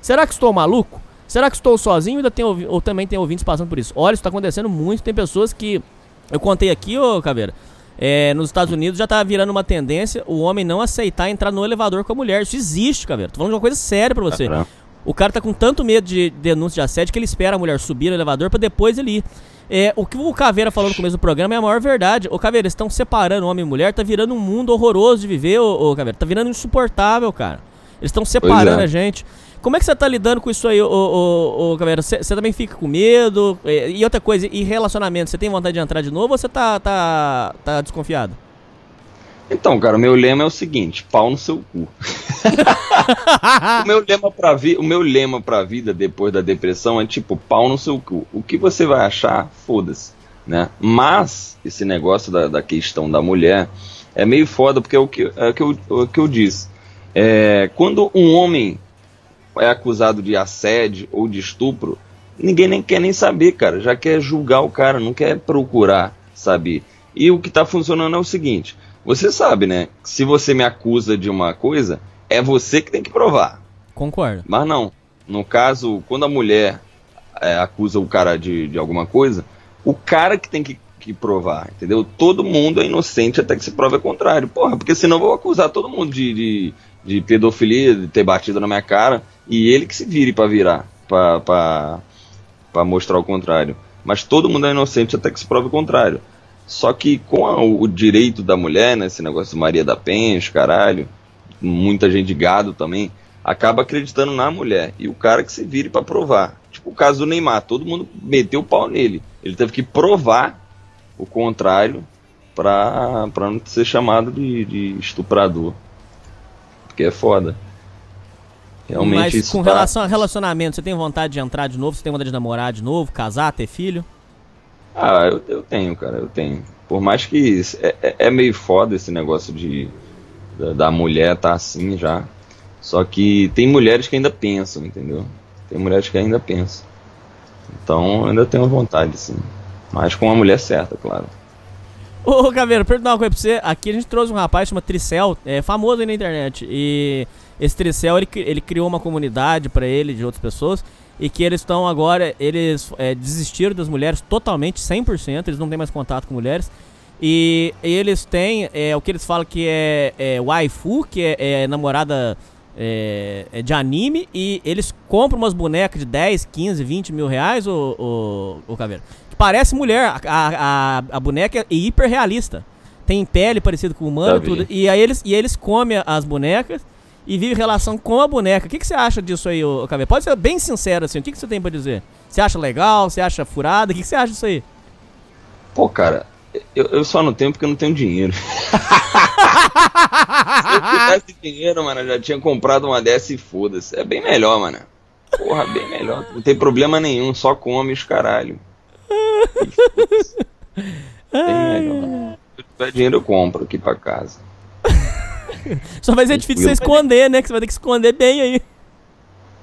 Será que estou maluco? Será que estou sozinho ainda tem ou também tem ouvintes passando por isso? Olha, isso está acontecendo muito. Tem pessoas que. Eu contei aqui, ô Caveira. É, nos Estados Unidos já tá virando uma tendência o homem não aceitar entrar no elevador com a mulher. Isso existe, Caveira. Tô falando de uma coisa séria pra você. Caramba. O cara tá com tanto medo de denúncia de assédio que ele espera a mulher subir no elevador pra depois ele ir. É, o que o Caveira falou no começo do programa é a maior verdade. Ô, Caveira, eles estão separando homem e mulher, tá virando um mundo horroroso de viver, ô, ô Caveira. Tá virando insuportável, cara. Eles estão separando é. a gente. Como é que você tá lidando com isso aí, ô, ô, ô Caveira? Você você também fica com medo? É, E outra coisa, e relacionamento, você tem vontade de entrar de novo ou você tá, tá, tá desconfiado? Então, cara, o meu lema é o seguinte: pau no seu cu. *laughs* o, meu lema pra vi o meu lema pra vida depois da depressão é tipo pau no seu cu. O que você vai achar, foda-se. Né? Mas, esse negócio da, da questão da mulher é meio foda, porque é o que, é o que, eu, o que eu disse. É, quando um homem é acusado de assédio ou de estupro, ninguém nem quer nem saber, cara. Já quer julgar o cara, não quer procurar saber. E o que tá funcionando é o seguinte: você sabe, né? Se você me acusa de uma coisa, é você que tem que provar. Concordo. Mas não. No caso, quando a mulher é, acusa o cara de, de alguma coisa, o cara que tem que, que provar, entendeu? Todo mundo é inocente até que se prove o contrário. Porra, porque senão eu vou acusar todo mundo de, de, de pedofilia, de ter batido na minha cara, e ele que se vire pra virar, pra mostrar o contrário. Mas todo mundo é inocente até que se prove o contrário. Só que com a- o direito da mulher, né, esse negócio de Maria da Penha, os caralho, muita gente de gado também, acaba acreditando na mulher. E o cara que se vire pra provar. Tipo o caso do Neymar, todo mundo meteu o pau nele. Ele teve que provar o contrário pra, pra não ser chamado de, de estuprador. Porque é foda. Realmente Mas isso com tá- relação a relacionamento, você tem vontade de entrar de novo? Você tem vontade de namorar de novo, casar, ter filho? Ah, eu, eu tenho, cara, eu tenho. Por mais que é, é- é meio foda esse negócio de da, da mulher tá assim já. Só que tem mulheres que ainda pensam, entendeu? Tem mulheres que ainda pensam. Então ainda tenho vontade, sim. Mas com a mulher certa, claro. Ô, Caveiro, perguntar uma coisa pra você. Aqui a gente trouxe um rapaz chama Tricel, é famoso aí na internet. E esse Tricel, ele, ele criou uma comunidade pra ele, de outras pessoas. E que eles estão agora, eles é, desistiram das mulheres totalmente, 100%. Eles não têm mais contato com mulheres. E eles têm é, o que eles falam que é, é waifu, que é, é namorada é, é de anime. E eles compram umas bonecas de 10, 15, 20 mil reais, o, o, o Caveiro. Que parece mulher. A, a, a- boneca é hiper realista. Tem pele parecida com humano e tudo. E aí eles, e eles comem as bonecas e vivem relação com a boneca. O que, que você acha disso aí, Caveiro? Pode ser bem sincero assim. O que, que você tem pra dizer? Você acha legal? Você acha furada? O que, que você acha disso aí? Pô, cara, eu, eu só não tenho porque eu não tenho dinheiro. *laughs* Se eu tivesse dinheiro, mano, eu já tinha comprado uma dessa e foda-se. É bem melhor, mano. Porra, bem melhor. Não tem problema nenhum, só come os caralho. *laughs* Bem melhor. Se eu tiver dinheiro, eu compro aqui pra casa. *laughs* *laughs* Só vai ser difícil você esconder, né? Que você vai ter que esconder bem aí.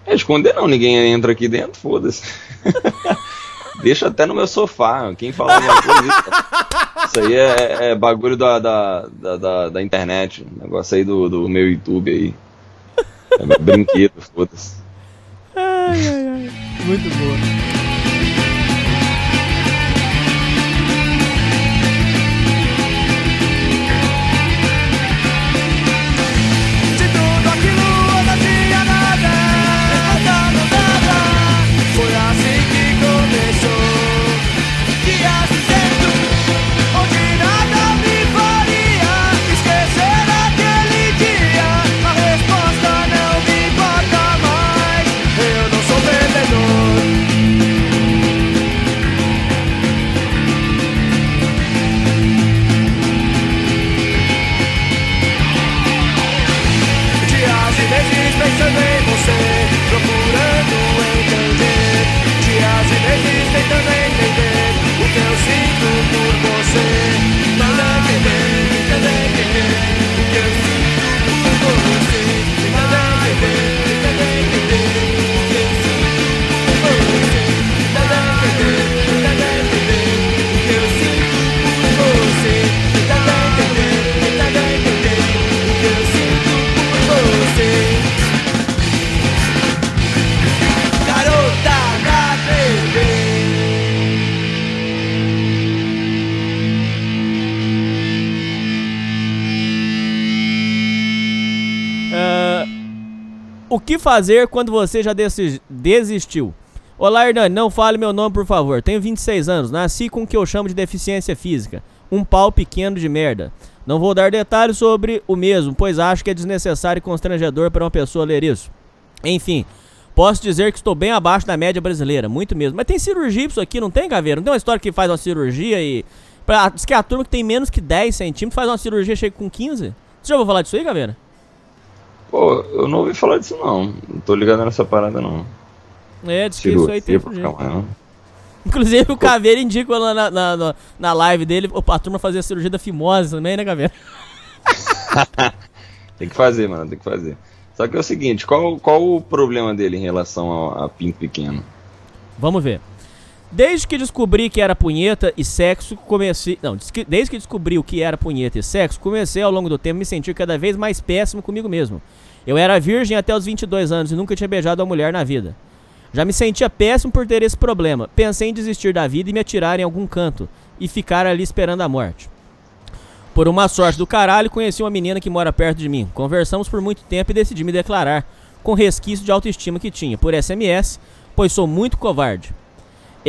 É, esconder não, ninguém entra aqui dentro, foda-se. *laughs* Deixa até no meu sofá. Quem fala alguma coisa. Isso, isso aí é, é bagulho da, da, da, da, internet. Negócio aí do, do meu YouTube aí. É meu brinquedo, foda-se. Muito boa. O que fazer quando você já desi- desistiu? Olá, Hernani, não fale meu nome, por favor. Tenho 26 anos, nasci com o que eu chamo de deficiência física. Um pau pequeno de merda. Não vou dar detalhes sobre o mesmo, pois acho que é desnecessário e constrangedor para uma pessoa ler isso. Enfim, posso dizer que estou bem abaixo da média brasileira, muito mesmo. Mas tem cirurgia isso aqui, não tem, Caveira? Não tem uma história que faz uma cirurgia e. Pra, diz que a turma que tem menos que 10 centímetros faz uma cirurgia chega com 15? Você já ouviu falar disso aí, Caveira? Pô, eu não ouvi falar disso não. Não tô ligado nessa parada não. É, diz que isso aí tem Cirurgia maior. Inclusive o Caveira indica lá na, na, na, na live dele, a turma fazia a cirurgia da fimose também, né, Caveira? *laughs* Tem que fazer, mano, tem que fazer. Só que é o seguinte, qual, qual o problema dele em relação ao- a, pinto pequeno? Vamos ver. Desde que descobri que era punheta e sexo, comecei. Não, desde que descobri o que era punheta e sexo, comecei ao longo do tempo a me sentir cada vez mais péssimo comigo mesmo. Eu era virgem até os 22 anos e nunca tinha beijado uma mulher na vida. Já me sentia péssimo por ter esse problema. Pensei em desistir da vida e me atirar em algum canto e ficar ali esperando a morte. Por uma sorte do caralho, conheci uma menina que mora perto de mim. Conversamos por muito tempo e decidi me declarar, com resquício de autoestima que tinha, por SMS, pois sou muito covarde.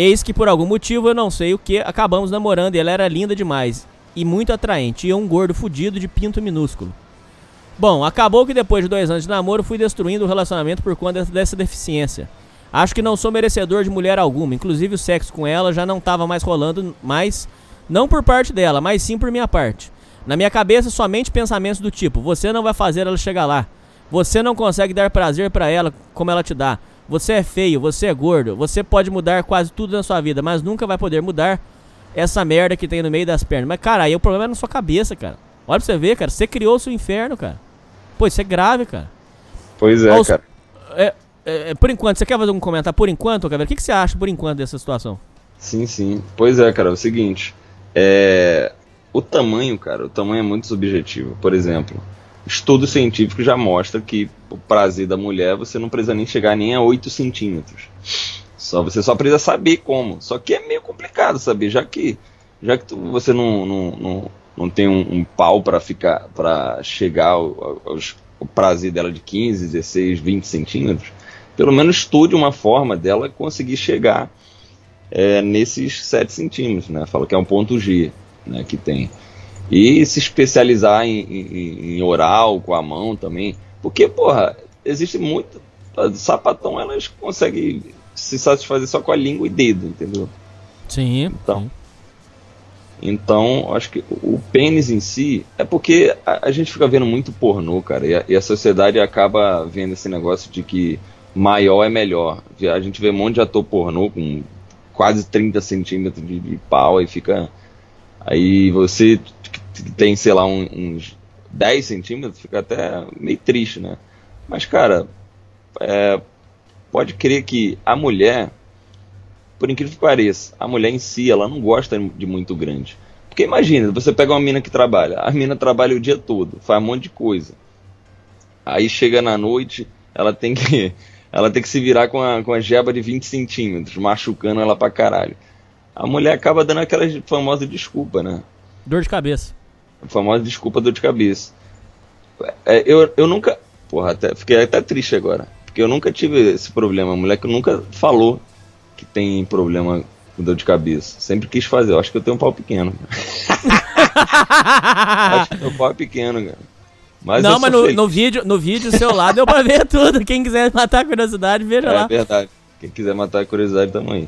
Eis que por algum motivo, eu não sei o que, acabamos namorando e ela era linda demais e muito atraente, e um gordo fudido de pinto minúsculo. Bom, acabou que depois de dois anos de namoro fui destruindo o relacionamento por conta dessa deficiência. Acho que não sou merecedor de mulher alguma, inclusive o sexo com ela já não estava mais rolando, mas não por parte dela, mas sim por minha parte. Na minha cabeça somente pensamentos do tipo: você não vai fazer ela chegar lá. Você não consegue dar prazer pra ela como ela te dá. Você é feio, você é gordo, você pode mudar quase tudo na sua vida, mas nunca vai poder mudar essa merda que tem no meio das pernas. Mas cara, aí o problema é na sua cabeça, cara. Olha pra você ver, cara, você criou o seu inferno, cara. Pô, isso é grave, cara. Pois é, Aos- cara. É, é, é, por enquanto, você quer fazer um comentário por enquanto, Caveira? O que, que você acha por enquanto dessa situação? Sim, sim. Pois é, cara, é o seguinte. É... O tamanho, cara, o tamanho é muito subjetivo. Por exemplo, estudo científico já mostra que o prazer da mulher você não precisa nem chegar nem a 8 centímetros. Só, você só precisa saber como. Só que é meio complicado saber, já que, já que tu- você não, não, não, não tem um, um pau para ficar para chegar ao, aos, o prazer dela de 15, 16, 20 centímetros, pelo menos estude uma forma dela conseguir chegar é, nesses 7 centímetros, né? Fala que é um ponto G né, que tem. E se especializar em, em- em oral, com a mão também. Porque, porra, existe muito. Sapatão, elas conseguem se satisfazer só com a língua e dedo, entendeu? Sim. Então. Então, acho que o pênis em si é porque a, a gente fica vendo muito pornô, cara, e a, e a sociedade acaba vendo esse negócio de que maior é melhor. A gente vê um monte de ator pornô com quase 30 centímetros de, de pau e fica. Aí você tem, sei lá, um- uns 10 centímetros, fica até meio triste, né? Mas, cara, é, pode crer que a mulher por incrível que pareça, a mulher em si, ela não gosta de muito grande. Porque imagina, você pega uma mina que trabalha, a mina trabalha o dia todo, faz um monte de coisa. Aí chega na noite, ela tem que *laughs* ela tem que se virar com a, com a jeba de 20 centímetros, machucando ela pra caralho. A mulher acaba dando aquela famosa desculpa, né? Dor de cabeça. A famosa desculpa dor de cabeça. É, eu, eu nunca. Porra, até, fiquei até triste agora. Porque eu nunca tive esse problema. A mulher que nunca falou que tem problema com dor de cabeça. Sempre quis fazer. Eu acho que eu tenho um pau pequeno. *laughs* acho que meu pau é pequeno, cara. Mas não, mas no, no vídeo, no vídeo seu lá deu pra ver tudo. Quem quiser matar a curiosidade, veja É lá. verdade. Quem quiser matar a curiosidade, tamo aí.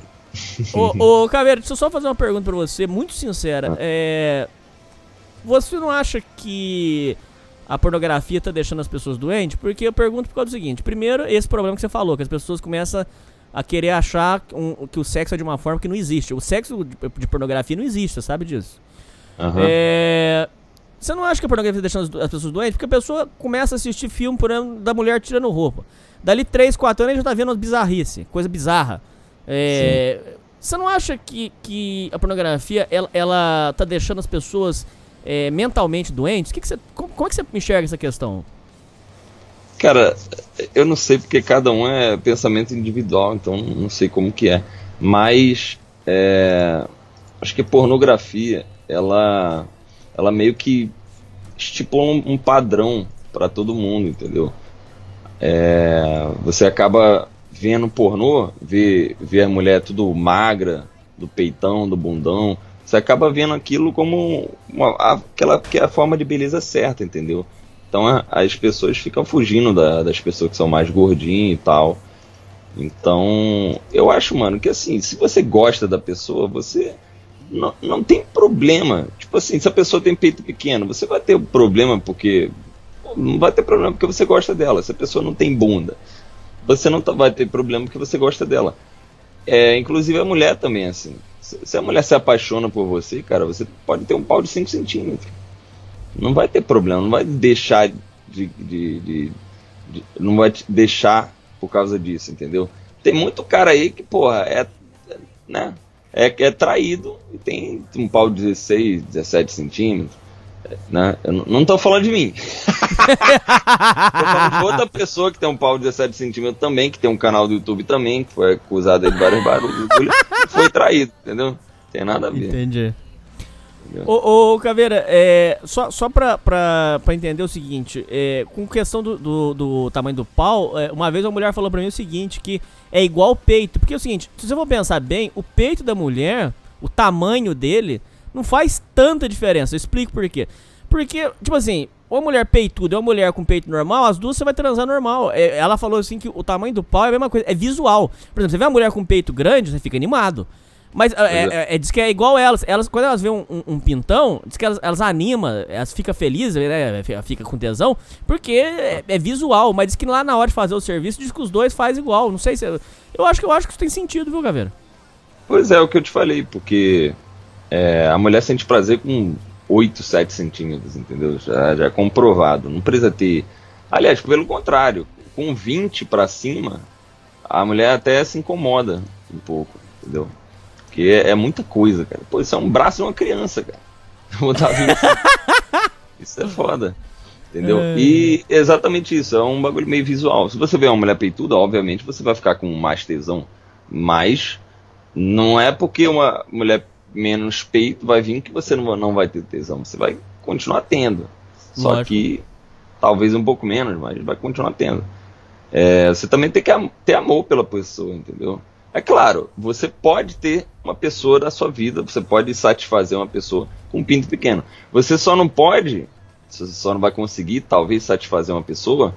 Ô, ô Caveira, deixa eu só fazer uma pergunta pra você, muito sincera. Ah. É. Você não acha que a pornografia tá deixando as pessoas doentes? Porque eu pergunto por causa do seguinte: primeiro, esse problema que você falou, que as pessoas começam a querer achar um- que o sexo é de uma forma que não existe. O sexo de, de pornografia não existe, você sabe disso. Aham. É. Você não acha que a pornografia tá deixando as, as pessoas doentes? Porque a pessoa começa a assistir filme, por exemplo, da mulher tirando roupa. Dali 3, 4 anos ele já tá vendo umas bizarrice, coisa bizarra. É, você não acha que, que a pornografia ela, ela tá deixando as pessoas é, mentalmente doentes? Que que você, como, como é que você enxerga essa questão? Cara, eu não sei porque cada um é pensamento individual, então não sei como que é. Mas é, acho que pornografia, ela, ela meio que estipula um, um padrão para todo mundo, entendeu? É, você acaba vendo pornô, vê, vê a mulher tudo magra, do peitão, do bundão. Você acaba vendo aquilo como uma, aquela que é a forma de beleza certa, entendeu? Então a- as pessoas ficam fugindo da- das pessoas que são mais gordinhas e tal. Então, eu acho, mano, que assim, se você gosta da pessoa, você não, não tem problema. Tipo assim, se a pessoa tem peito pequeno, você vai ter problema porque. Não vai ter problema porque você gosta dela. Se a pessoa não tem bunda, você não tá- vai ter problema porque você gosta dela. É, inclusive a mulher também, assim. Se, a mulher se apaixona por você, cara, você pode ter um pau de 5 centímetros. Não vai ter problema, não vai deixar de, de- de- de- Não vai deixar por causa disso, entendeu? Tem muito cara aí que, porra, é, né? É, é traído e tem um pau de 16, 17 centímetros. Né? Eu não- não tô falando de mim. tô falando de outra pessoa que tem um pau de 17 centímetros também, que tem um canal do YouTube também, que foi acusado de vários barulhos, foi traído, entendeu? Tem nada a ver. Entendi. Ô, ô, Caveira, é, só, só pra, pra, pra entender o seguinte, é, com questão do, do, do tamanho do pau, é, uma vez uma mulher falou pra mim o seguinte, que é igual o peito. Porque é o seguinte, se você for pensar bem, o peito da mulher, o tamanho dele, não faz tanta diferença. Eu explico por quê. Porque, tipo assim, ou a mulher peituda ou a mulher com peito normal, as duas você vai transar normal. É, ela falou assim que o tamanho do pau é a mesma coisa, é visual. Por exemplo, você vê uma mulher com peito grande, você fica animado. Mas é, é. é- é- diz que é igual elas. elas quando elas veem um, um- um pintão, diz que elas, elas animam, elas ficam felizes, né? Fica- com tesão, porque é, é visual. Mas diz que lá na hora de fazer o serviço, diz que os dois faz igual. Não sei se. Eu acho que eu acho que isso tem sentido, viu, Caveira? Pois é, o que eu te falei, porque é, a mulher sente prazer com 8, 7 centímetros, entendeu? Já, já é comprovado. Não precisa ter. Aliás, pelo contrário, com 20 pra cima, a mulher até se incomoda um pouco, entendeu? Porque é, é muita coisa, cara. Pô, isso é um braço de uma criança, cara. *laughs* Botar 20 Isso é foda. Entendeu? É. E exatamente isso, é um bagulho meio visual. Se você vê uma mulher peituda, obviamente você vai ficar com mais tesão. Mas não é porque uma mulher menos peito vai vir que você não, vai- não vai ter tesão. Você vai continuar tendo. Só Lógico. que talvez um pouco menos, mas vai continuar tendo. É, você também tem que am- ter amor pela pessoa, entendeu? É claro, você pode ter uma pessoa da sua vida, você pode satisfazer uma pessoa com um pinto pequeno. Você só não pode, você só não vai conseguir, talvez, satisfazer uma pessoa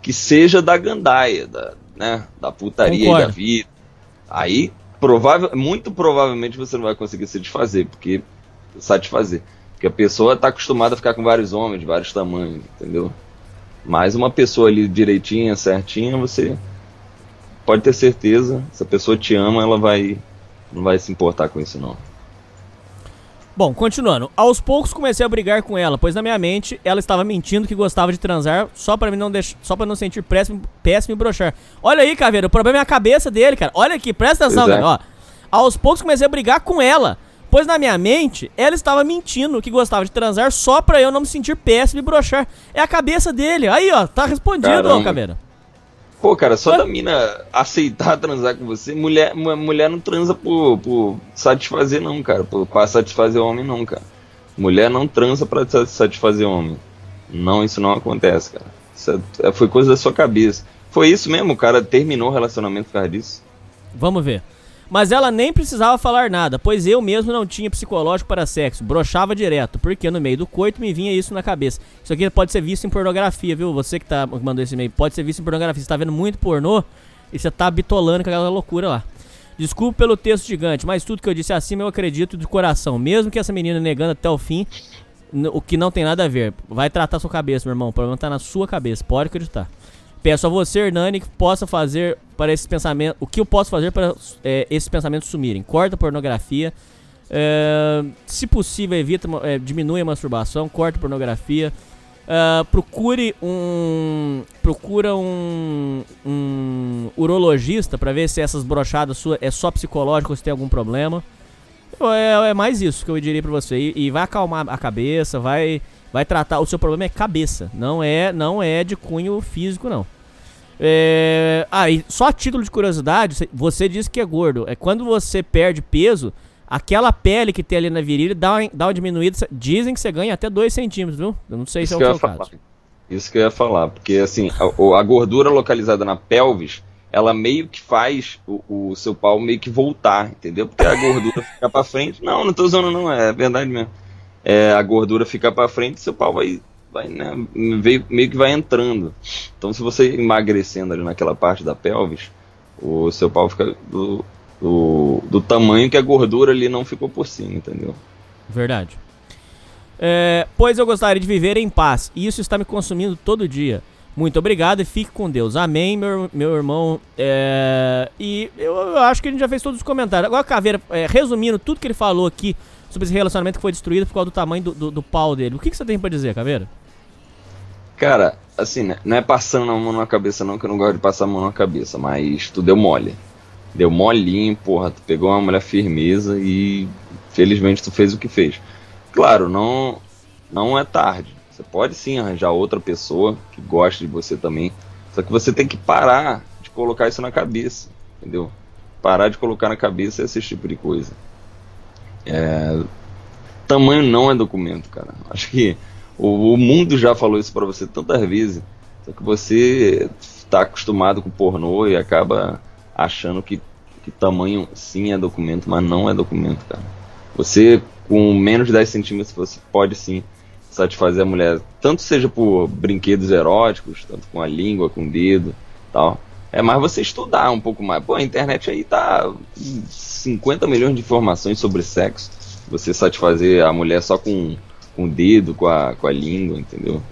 que seja da gandaia, da, né, da putaria da vida. Aí, provável, muito provavelmente você não vai conseguir satisfazer, porque satisfazer. Porque a pessoa está acostumada a ficar com vários homens vários tamanhos, entendeu? Mas uma pessoa ali direitinha, certinha, você pode ter certeza, se a pessoa te ama, ela vai não vai se importar com isso não. Bom, continuando. Aos poucos comecei a brigar com ela, pois na minha mente ela estava mentindo que gostava de transar só pra mim não deixar, só para não sentir péssimo, péssimo e broxar. Olha aí, Caveira, o problema é a cabeça dele, cara. Olha aqui, presta atenção, é. cara, ó. Aos poucos comecei a brigar com ela, pois na minha mente ela estava mentindo que gostava de transar só pra eu não me sentir péssimo e broxar. É a cabeça dele. Aí, ó, tá respondido, ó, Caramba. Caveira. Pô, cara, só da mina aceitar *laughs* transar com você, mulher, mu- mulher não transa por, por satisfazer não, cara, por, pra satisfazer homem não, cara. Mulher não transa pra sa- satisfazer homem. Não, isso não acontece, cara. Isso é- foi coisa da sua cabeça. Foi isso mesmo, o cara terminou o relacionamento por causa disso. Vamos ver. Mas ela nem precisava falar nada, pois eu mesmo não tinha psicológico para sexo, brochava direto, porque no meio do coito me vinha isso na cabeça. Isso aqui pode ser visto em pornografia, viu? Você que tá que mandou esse e-mail, pode ser visto em pornografia. Você tá vendo muito pornô e você tá bitolando com aquela loucura lá. Desculpe pelo texto gigante, mas tudo que eu disse acima eu acredito de coração. Mesmo que essa menina negando até o fim, o que não tem nada a ver. Vai tratar sua cabeça, meu irmão. O problema tá na sua cabeça, pode acreditar. Peço a você, Hernani, que possa fazer para esses pensamentos. O que eu posso fazer para é, esses pensamentos sumirem? Corta a pornografia. é, se possível, evita, é, diminui a masturbação, corta a pornografia. é, procure um. Procura um. um urologista para ver se essas brochadas suas é só psicológico ou se tem algum problema. É, é mais isso que eu diria pra você. E, e vai acalmar a cabeça, vai, vai tratar. O seu problema é cabeça, não é, não é de cunho físico, não. É, ah, e só a título de curiosidade, você- disse que é gordo. É quando você perde peso, aquela pele que tem ali na virilha dá uma, dá uma diminuída. Dizem que você ganha até 2 centímetros, viu? Eu não sei se é Isso o seu caso. Isso que eu ia falar, porque assim, a, a gordura localizada na pelvis, ela meio que faz o, o seu pau meio que voltar, entendeu? Porque a gordura *laughs* fica pra frente. Não, não tô usando não, é verdade mesmo. É, a gordura fica pra frente seu pau vai, vai né, meio, meio que vai entrando. Então se você emagrecendo ali naquela parte da pelvis, o seu pau fica do, do, do tamanho que a gordura ali não ficou por cima, entendeu? Verdade. É, pois eu gostaria de viver em paz. E isso está me consumindo todo dia. Muito obrigado e fique com Deus. Amém, meu, meu irmão. É, e eu, eu acho que a gente já fez todos os comentários. Agora, Caveira, é, resumindo tudo que ele falou aqui sobre esse relacionamento que foi destruído por causa do tamanho do, do, do pau dele. O que, que você tem pra dizer, Caveira? Cara, assim, né, não é passando a mão na cabeça não, que eu não gosto de passar a mão na cabeça, mas tu deu mole. deu molinho, porra, tu pegou uma mulher firmeza e felizmente tu fez o que fez. Claro, não, não é tarde. Você pode sim arranjar outra pessoa que goste de você também. Só que você tem que parar de colocar isso na cabeça, entendeu? Parar de colocar na cabeça esse tipo de coisa. É, tamanho não é documento, cara. Acho que o, o mundo já falou isso pra você tantas vezes. Só que você tá acostumado com pornô e acaba achando que, que tamanho sim é documento, mas não é documento, cara. Você, com menos de 10 centímetros, você pode sim satisfazer a mulher, tanto seja por brinquedos eróticos, tanto com a língua, com o dedo, tal. É mais você estudar um pouco mais. Pô, a internet aí tá 50 milhões de informações sobre sexo. Você satisfazer a mulher só com, com o dedo, com a, com a língua, entendeu?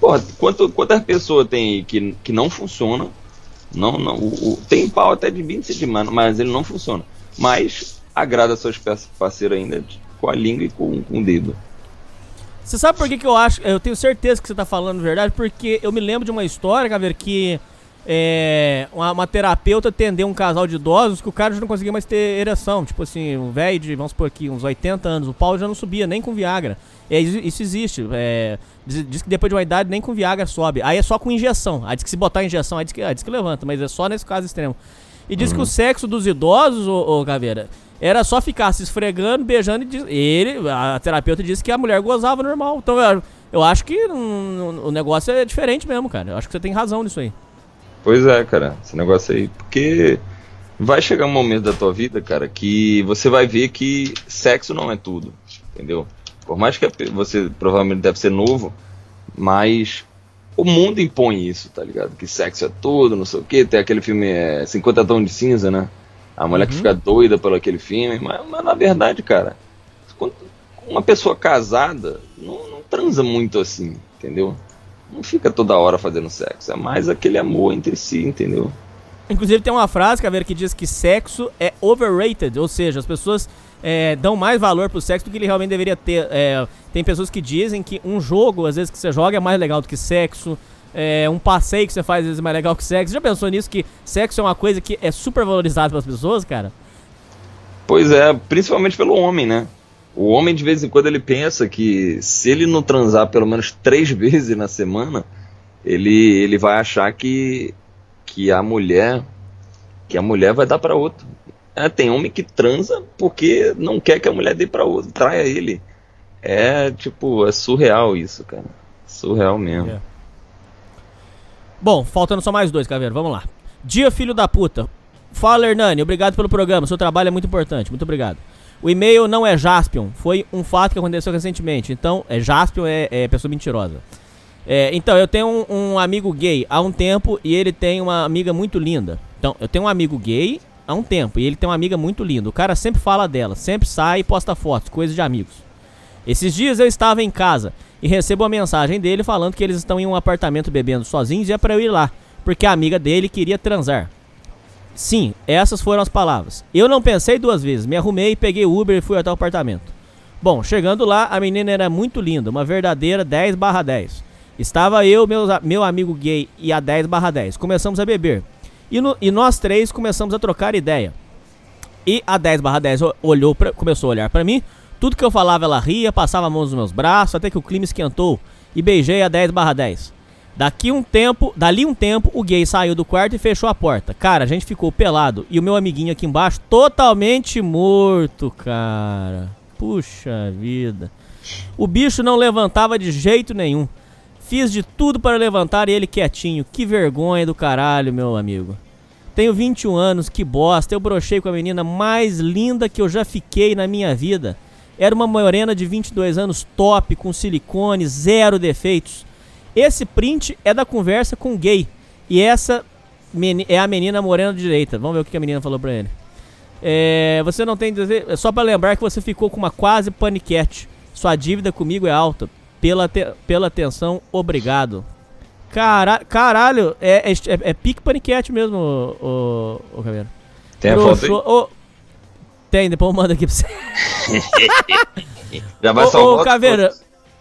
Porra, quanto, quantas pessoas tem que, que não funcionam? Não, não, o, o- tem pau até de 20 centímetros, mas ele não funciona. Mas agrada seus parceiros ainda de- com a língua e com, com o dedo. Você sabe por que, que eu acho? Eu tenho certeza que você tá falando verdade, porque eu me lembro de uma história, Caveira, que é, uma, uma terapeuta atendeu um casal de idosos que o cara já não conseguia mais ter ereção. Tipo assim, um velho de, vamos supor aqui, uns 80 anos, o pau já não subia, nem com Viagra. É, isso existe. é, diz, diz que depois de uma idade nem com Viagra sobe. Aí é só com injeção. Aí diz que se botar injeção, aí diz que, aí diz que levanta, mas é só nesse caso extremo. E diz que o sexo dos idosos, ô, ô Caveira, era só ficar se esfregando, beijando e diz- ele, a terapeuta disse que a mulher gozava normal. Então eu, eu acho que hum, o negócio é diferente mesmo, cara. Eu acho que você tem razão nisso aí. Pois é, cara, esse negócio aí. Porque vai chegar um momento da tua vida, cara, que você vai ver que sexo não é tudo, entendeu? Por mais que você provavelmente deve ser novo, mas o mundo impõe isso, tá ligado? Que sexo é tudo, não sei o quê. Tem aquele filme é, 50 Tons de Cinza, né? A mulher que fica doida pelo aquele filme. Mas, mas na verdade, cara, uma pessoa casada não, não transa muito assim, entendeu? Não fica toda hora fazendo sexo. É mais aquele amor entre si, entendeu? Inclusive tem uma frase, Caveira, que diz que sexo é overrated, ou seja, as pessoas é, dão mais valor pro sexo do que ele realmente deveria ter. É, tem pessoas que dizem que um jogo, às vezes, que você joga é mais legal do que sexo. É, um passeio que você faz às vezes é mais legal que sexo. Já pensou nisso? Que sexo é uma coisa que é super valorizada pelas pessoas, cara? Pois é, principalmente pelo homem, né? O homem de vez em quando ele pensa que se ele não transar pelo menos três *laughs* vezes na semana, ele, ele vai achar que, que a mulher que a mulher vai dar pra outro. É, tem homem que transa porque não quer que a mulher dê pra outro, traia ele. É tipo, é surreal isso, cara. Surreal mesmo. É. Bom, faltando só mais dois, Caveira. Vamos lá. Dia Filho da Puta. Fala, Hernani. Obrigado pelo programa. Seu trabalho é muito importante. Muito obrigado. O e-mail não é Jaspion. Foi um fato que aconteceu recentemente. Então, é Jaspion é, é pessoa mentirosa. É, então, eu tenho um, um amigo gay há um tempo e ele tem uma amiga muito linda. Então, eu tenho um amigo gay há um tempo e ele tem uma amiga muito linda. O cara sempre fala dela, sempre sai e posta fotos, coisas de amigos. Esses dias eu estava em casa e recebo uma mensagem dele falando que eles estão em um apartamento bebendo sozinhos e é pra eu ir lá, porque a amiga dele queria transar. Sim, essas foram as palavras. Eu não pensei duas vezes, me arrumei, peguei Uber e fui até o apartamento. Bom, chegando lá, a menina era muito linda, uma verdadeira 10 barra 10. Estava eu, meus meu amigo gay e a 10 barra 10. Começamos a beber. E, no- e nós três começamos a trocar ideia. E a 10 barra 10 o- olhou pra, começou a olhar pra mim. Tudo que eu falava ela ria, passava a mão nos meus braços, até que o clima esquentou e beijei a 10 barra 10. Daqui um tempo, dali um tempo, o gay saiu do quarto e fechou a porta. Cara, a gente ficou pelado e o meu amiguinho aqui embaixo totalmente morto, cara. Puxa vida. O bicho não levantava de jeito nenhum. Fiz de tudo para levantar e ele quietinho. Que vergonha do caralho, meu amigo. Tenho 21 anos, que bosta. Eu brochei com a menina mais linda que eu já fiquei na minha vida. Era uma morena de 22 anos, top, com silicone, zero defeitos. Esse print é da conversa com o gay. E essa é a menina morena de direita. Vamos ver o que a menina falou pra ele. É, você não tem dese- é Só pra lembrar que você ficou com uma quase paniquete. Sua dívida comigo é alta. Pela, te- pela atenção, obrigado. Cara, caralho, é, é, é, é pique paniquete mesmo, ô, ô, ô Caveira. Tem a foto aí? Broxou- ô, tem, depois eu mando aqui pra você. *laughs* Já vai Ô, salvar ô, Caveira.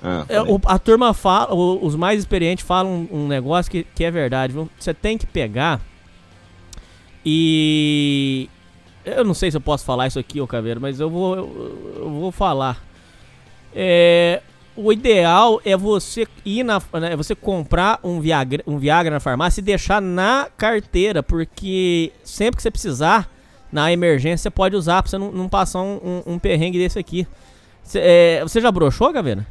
Ah, É, o- a turma fala, o- os mais experientes falam um, um negócio que, que é verdade, viu? Você tem que pegar E eu não sei se eu posso falar isso aqui, ô Caveira, mas eu vou, eu, eu vou falar. É, o ideal é você ir na, né, você comprar um Viagra, um Viagra na farmácia e deixar na carteira, porque sempre que você precisar, na emergência, você pode usar pra você não, não passar um, um, um perrengue desse aqui. Cê, é, você já broxou, Caveira?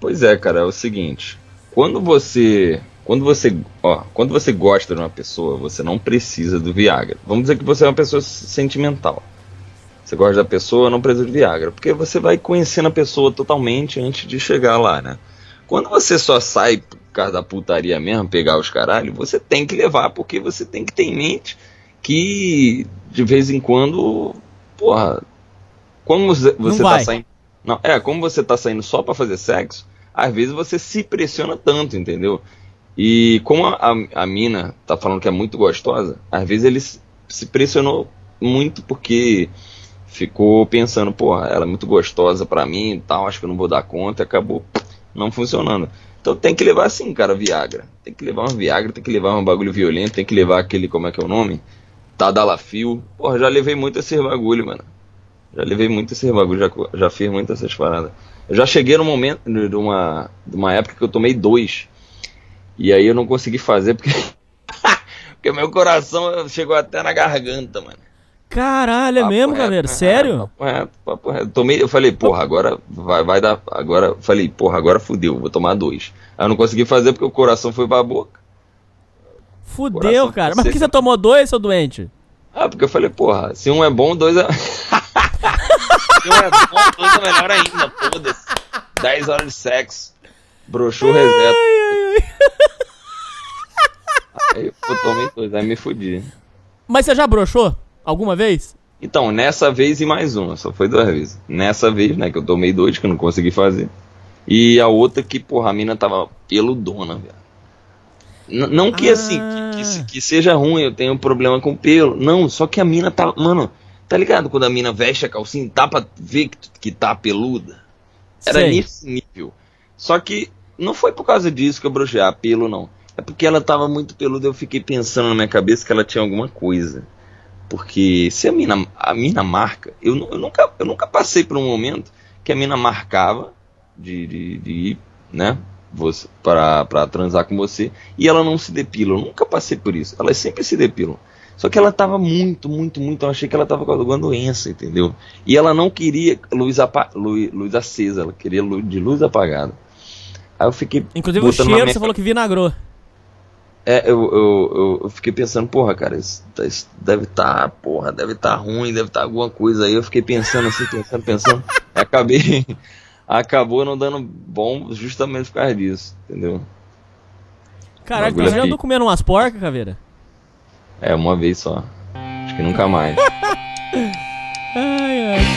Pois é, cara, é o seguinte. Quando você. Quando você. Ó, quando você gosta de uma pessoa, você não precisa do Viagra. Vamos dizer que você é uma pessoa sentimental. Você gosta da pessoa, não precisa de Viagra. Porque você vai conhecendo a pessoa totalmente antes de chegar lá, né? Quando você só sai por causa da putaria mesmo, pegar os caralho, você tem que levar, porque você tem que ter em mente que de vez em quando, porra, como você, você tá vai. saindo. Não, é, como você tá saindo só pra fazer sexo, às vezes você se pressiona tanto, entendeu? E como a, a, a mina tá falando que é muito gostosa, às vezes ele se- pressionou muito porque ficou pensando, porra, ela é muito gostosa pra mim e tal, acho que eu não vou dar conta, e acabou não funcionando. Então tem que levar assim, cara, Viagra. Tem que levar uma Viagra, tem que levar um bagulho violento, tem que levar aquele, como é que é o nome? Tadalafil. Porra, já levei muito esse bagulho, mano. Já levei muito esse bagulho, já, já fiz muito essas paradas. Eu já cheguei num momento, de uma, de uma época que eu tomei dois. E aí eu não consegui fazer porque. *laughs* porque meu coração chegou até na garganta, mano. Caralho, é Papo mesmo, reto, né? Sério? Papo reto, papo reto. Tomei, eu falei, porra, agora vai, vai dar. Agora, falei, porra, agora fudeu, vou tomar dois. Aí eu não consegui fazer porque o coração foi pra boca. Fudeu, cara. Mas por que você tomou dois, seu doente? Ah, porque eu falei, porra, se um é bom, dois é. *laughs* *laughs* um é bom, é melhor ainda, foda-se. 10 horas de sexo. Broxou reset. Aí eu tomei dois, aí me fudi. Mas você já broxou? Alguma vez? Então, nessa vez e mais uma, só foi duas vezes. Nessa vez, né, que eu tomei dois, que eu não consegui fazer. E a outra que, porra, a mina tava peludona, velho. N- Não que assim, que, que se- que seja ruim, eu tenho problema com pelo. Não, só que a mina tá. Mano, tá ligado quando a mina veste a calcinha, dá pra ver que, que tá peluda? Era Sei. nesse nível. Só que não foi por causa disso que eu brochei a pelo, não. É porque ela tava muito peluda, eu fiquei pensando na minha cabeça que ela tinha alguma coisa. Porque se a mina, a mina marca, eu, eu, nunca, eu nunca passei por um momento que a mina marcava de, de, de ir, né? Você, pra, pra transar com você e ela não se depila. Eu nunca passei por isso. Elas sempre se depilam. Só que ela tava muito, muito, muito. Eu achei que ela tava com alguma doença, entendeu? E ela não queria luz, apa, luz, luz acesa, ela queria luz, de luz apagada. Aí eu fiquei. Inclusive o cheiro, minha você falou que vinagrou. é, eu, eu, eu, eu fiquei pensando, porra, cara, isso, isso deve estar, porra, deve estar ruim, deve estar alguma coisa aí. Eu fiquei pensando assim, pensando, pensando. *laughs* acabei. Acabou não dando bom justamente por causa disso, entendeu? Caralho, Bagulho você já andou comendo umas porcas, Caveira? É, uma vez só. Acho que nunca mais. *laughs* Ai, ai.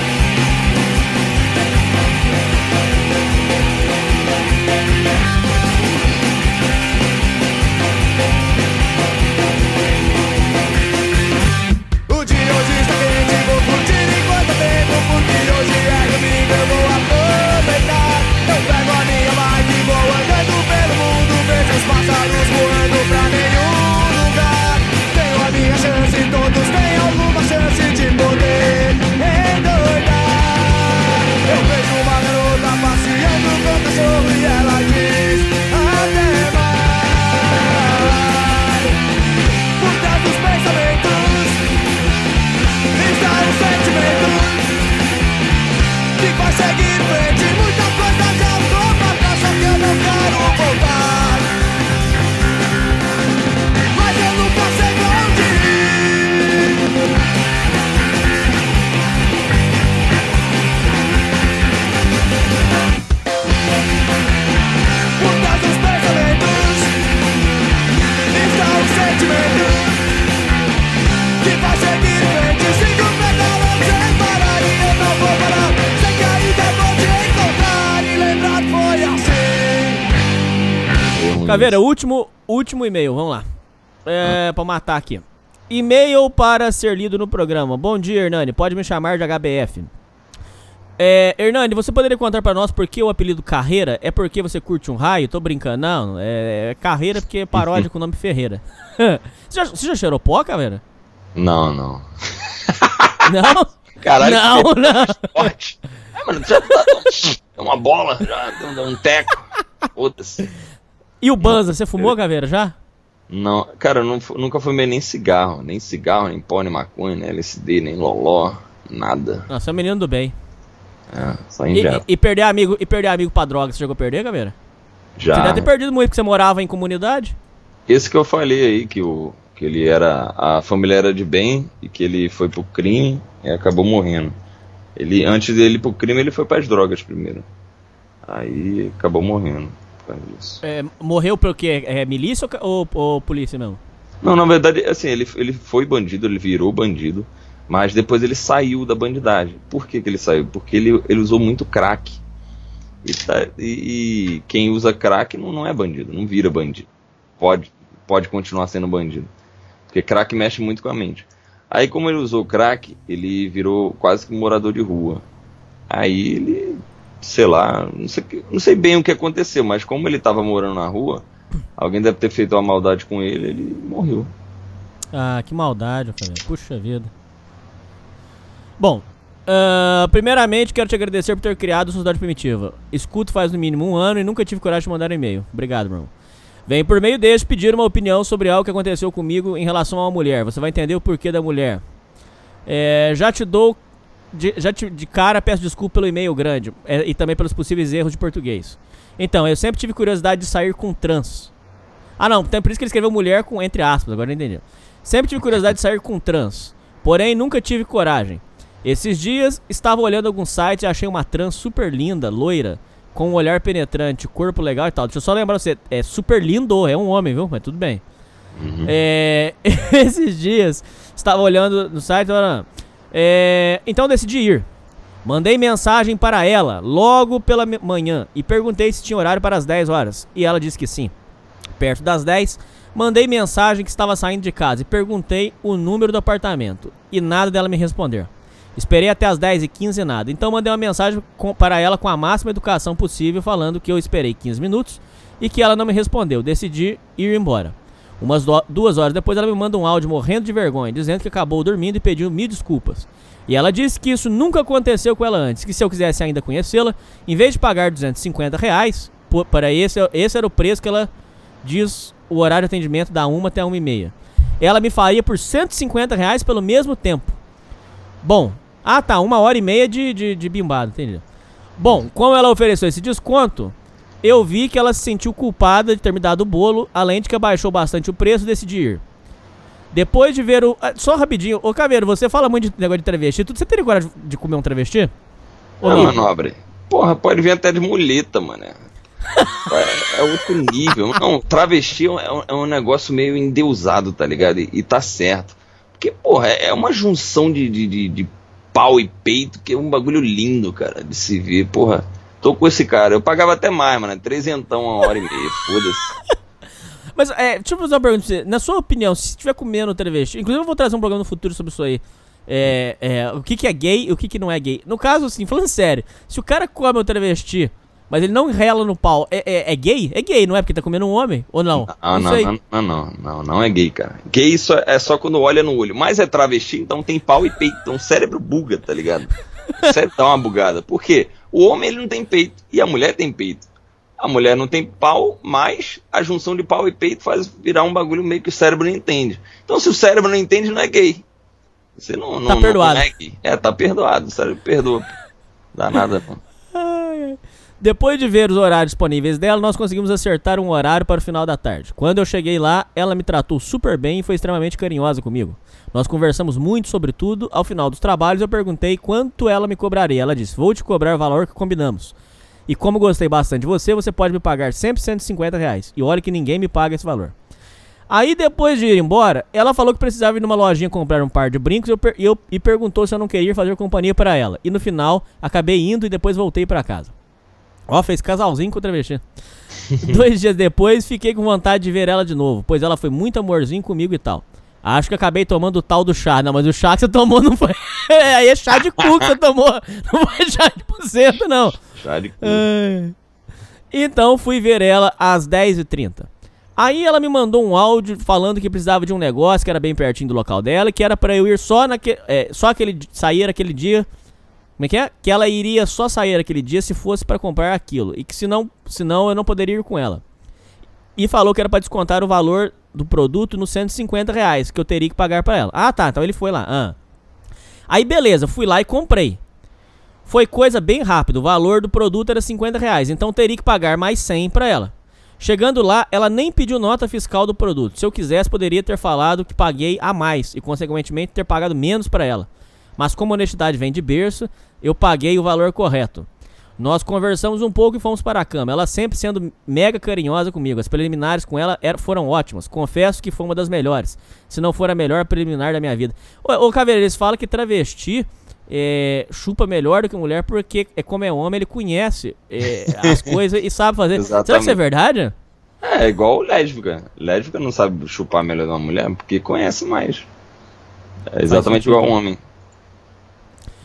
Caveira, isso. último, último e-mail, vamos lá. É, pra matar aqui. E-mail para ser lido no programa. Bom dia, Hernani. Pode me chamar de HBF. É, Hernani, você poderia contar pra nós por que o apelido Carreira? É porque você curte um raio? Tô brincando. Não, é, é Carreira porque é paródia *laughs* com o nome Ferreira. *laughs* você, já, você já cheirou pó, Caveira? Não, não. *laughs* Não? Caralho, não, que não. forte. É, mano, já tá, é uma bola, já deu um teco. Foda-se. E o Banza, você fumou, Caveira, já? Não, cara, eu não, nunca fumei nem cigarro, nem cigarro, nem pó, nem maconha, nem LSD, nem loló, nada. Não, você é um menino do bem. É, só E, e- e perder amigo, e perder amigo pra droga, você chegou a perder, Caveira? Você Já. deve ter perdido muito, porque você morava em comunidade. Esse que eu falei aí, que, o, que ele era. A família era de bem e que ele foi pro crime e acabou morrendo. Ele, antes dele ir pro crime, ele foi pras drogas primeiro. Aí acabou morrendo por causa disso. É, morreu pelo quê? É milícia ou, ou polícia mesmo? Não, na verdade, assim, ele, ele foi bandido, ele virou bandido, mas depois ele saiu da bandidagem. Por que, que ele saiu? Porque ele, ele usou muito crack. E, tá- e- e quem usa crack não, não é bandido, não vira bandido. Pode, pode continuar sendo bandido. Porque crack mexe muito com a mente. Aí, como ele usou crack, ele virou quase que um morador de rua. Aí ele, sei lá, não sei, não sei bem o que aconteceu, mas como ele estava morando na rua, alguém deve ter feito uma maldade com ele, ele morreu. Ah, que maldade, Caveira. Puxa vida. Bom, ah, primeiramente quero te agradecer por ter criado a Sociedade Primitiva. Escuto faz no mínimo um ano e nunca tive coragem de mandar um e-mail. Obrigado, Bruno. Vem por meio deste pedir uma opinião sobre algo que aconteceu comigo em relação a uma mulher. Você vai entender o porquê da mulher. É, já te dou. De, já te, de cara peço desculpa pelo e-mail grande é, e também pelos possíveis erros de português. Então, eu sempre tive curiosidade de sair com trans. Ah, não, então por isso que ele escreveu mulher com entre aspas, agora eu entendi. Sempre tive curiosidade de sair com trans, porém nunca tive coragem. Esses dias estava olhando algum site e achei uma trans super linda, loira, com um olhar penetrante, corpo legal e tal. Deixa eu só lembrar você, é super lindo, é um homem, viu? Mas tudo bem. É, *laughs* esses dias estava olhando no site, olhando, é, então decidi ir. Mandei mensagem para ela logo pela manhã e perguntei se tinha horário para as 10 horas. E ela disse que sim. Perto das 10, mandei mensagem que estava saindo de casa e perguntei o número do apartamento. E nada dela me responder. Esperei até as 10 e 15 e nada. Então mandei uma mensagem com- para ela com a máxima educação possível, falando que eu esperei 15 minutos e que ela não me respondeu. Decidi ir embora. Umas duas horas depois ela me manda um áudio morrendo de vergonha, dizendo que acabou dormindo e pediu mil desculpas. E ela disse que isso nunca aconteceu com ela antes, que se eu quisesse ainda conhecê-la, em vez de pagar 250 reais, para esse, esse era o preço que ela diz o horário de atendimento da 1 até 1 e meia. Ela me faria por 150 reais pelo mesmo tempo. Bom, ah tá, uma hora e meia de, de, de bimbado, entendi. Bom, como ela ofereceu esse desconto, eu vi que ela se sentiu culpada de ter me dado o bolo, além de que abaixou bastante o preço, decidi ir. Depois de ver o. ah, Só rapidinho, ô Caveiro, você fala muito de negócio de travesti, tudo. Você teria coragem de comer um travesti? Ou Ah, não? manobre. Porra, pode vir até de muleta, mano. *laughs* É, é outro nível. Não, travesti é um, é um negócio meio endeusado, tá ligado? E, e tá certo. Porque, porra, é é uma junção de, de, de, de pau e peito que é um bagulho lindo, cara, de se ver. Porra, tô com esse cara. Eu pagava até mais, mano. Trezentão uma hora e meia. Foda-se. *laughs* Mas, é, deixa eu fazer uma pergunta pra você. Na sua opinião, se estiver comendo travesti, inclusive eu vou trazer um programa no futuro sobre isso aí. É, é, o que, que é gay e o que, que não é gay. No caso, assim, falando sério, se o cara come o travesti, mas ele não rela no pau, é, é, é gay? É gay, não é? Porque tá comendo um homem? Ou não? Ah, não, não, não, não, não, não, não é gay, cara. Gay só, é só quando olha no olho. Mas é travesti, então tem pau e peito. Então o cérebro buga, tá ligado? O cérebro dá uma bugada. Por quê? O homem ele não tem peito e a mulher tem peito. A mulher não tem pau, mas a junção de pau e peito faz virar um bagulho meio que o cérebro não entende. Então se o cérebro não entende, não é gay. Você não, Tá não- perdoado. não é gay. É, tá perdoado. O cérebro perdoa. pô. Dá nada, não. Depois de ver os horários disponíveis dela, nós conseguimos acertar um horário para o final da tarde. Quando eu cheguei lá, ela me tratou super bem e foi extremamente carinhosa comigo. Nós conversamos muito sobre tudo. Ao final dos trabalhos, eu perguntei quanto ela me cobraria. Ela disse: Vou te cobrar o valor que combinamos. E como gostei bastante de você, você pode me pagar sempre 150 reais. E olha que ninguém me paga esse valor. Aí depois de ir embora, ela falou que precisava ir numa lojinha comprar um par de brincos eu eu- e perguntou se eu não queria fazer companhia para ela. E no final, acabei indo e depois voltei para casa. Ó, fez casalzinho com o travesti. *laughs* Dois dias depois, fiquei com vontade de ver ela de novo, pois ela foi muito amorzinho comigo e tal. Acho que acabei tomando o tal do chá. Não, mas o chá que você tomou não foi. *laughs* Aí é chá de cu que você tomou. *laughs* Não foi chá de porcento, não. Chá de cu. Então fui ver ela às 10h30. Aí ela me mandou um áudio falando que precisava de um negócio que era bem pertinho do local dela, que era pra eu ir só naquele. É, só aquele. sair aquele dia. Como é que é? Que ela iria só sair aquele dia se fosse pra comprar aquilo. E que se não, se não, eu não poderia ir com ela. E falou que era pra descontar o valor do produto nos 150 reais que eu teria que pagar pra ela. Ah, tá. Então ele foi lá. Ah. Aí beleza, fui lá e comprei. Foi coisa bem rápida. O valor do produto era 50 reais. Então teria que pagar mais 100 pra ela. Chegando lá, ela nem pediu nota fiscal do produto. Se eu quisesse, poderia ter falado que paguei a mais e, consequentemente, ter pagado menos para ela. Mas como a honestidade vem de berço, eu paguei o valor correto. Nós conversamos um pouco e fomos para a cama. Ela sempre sendo mega carinhosa comigo. As preliminares com ela eram, foram ótimas. Confesso que foi uma das melhores. Se não for a melhor preliminar da minha vida. Caveira, eles falam que travesti é, chupa melhor do que mulher porque, é como é homem, ele conhece é, *laughs* as coisas e sabe fazer. Será que isso é verdade? É igual lésbica. Lésbica não sabe chupar melhor de uma mulher porque conhece mais. É exatamente igual um homem.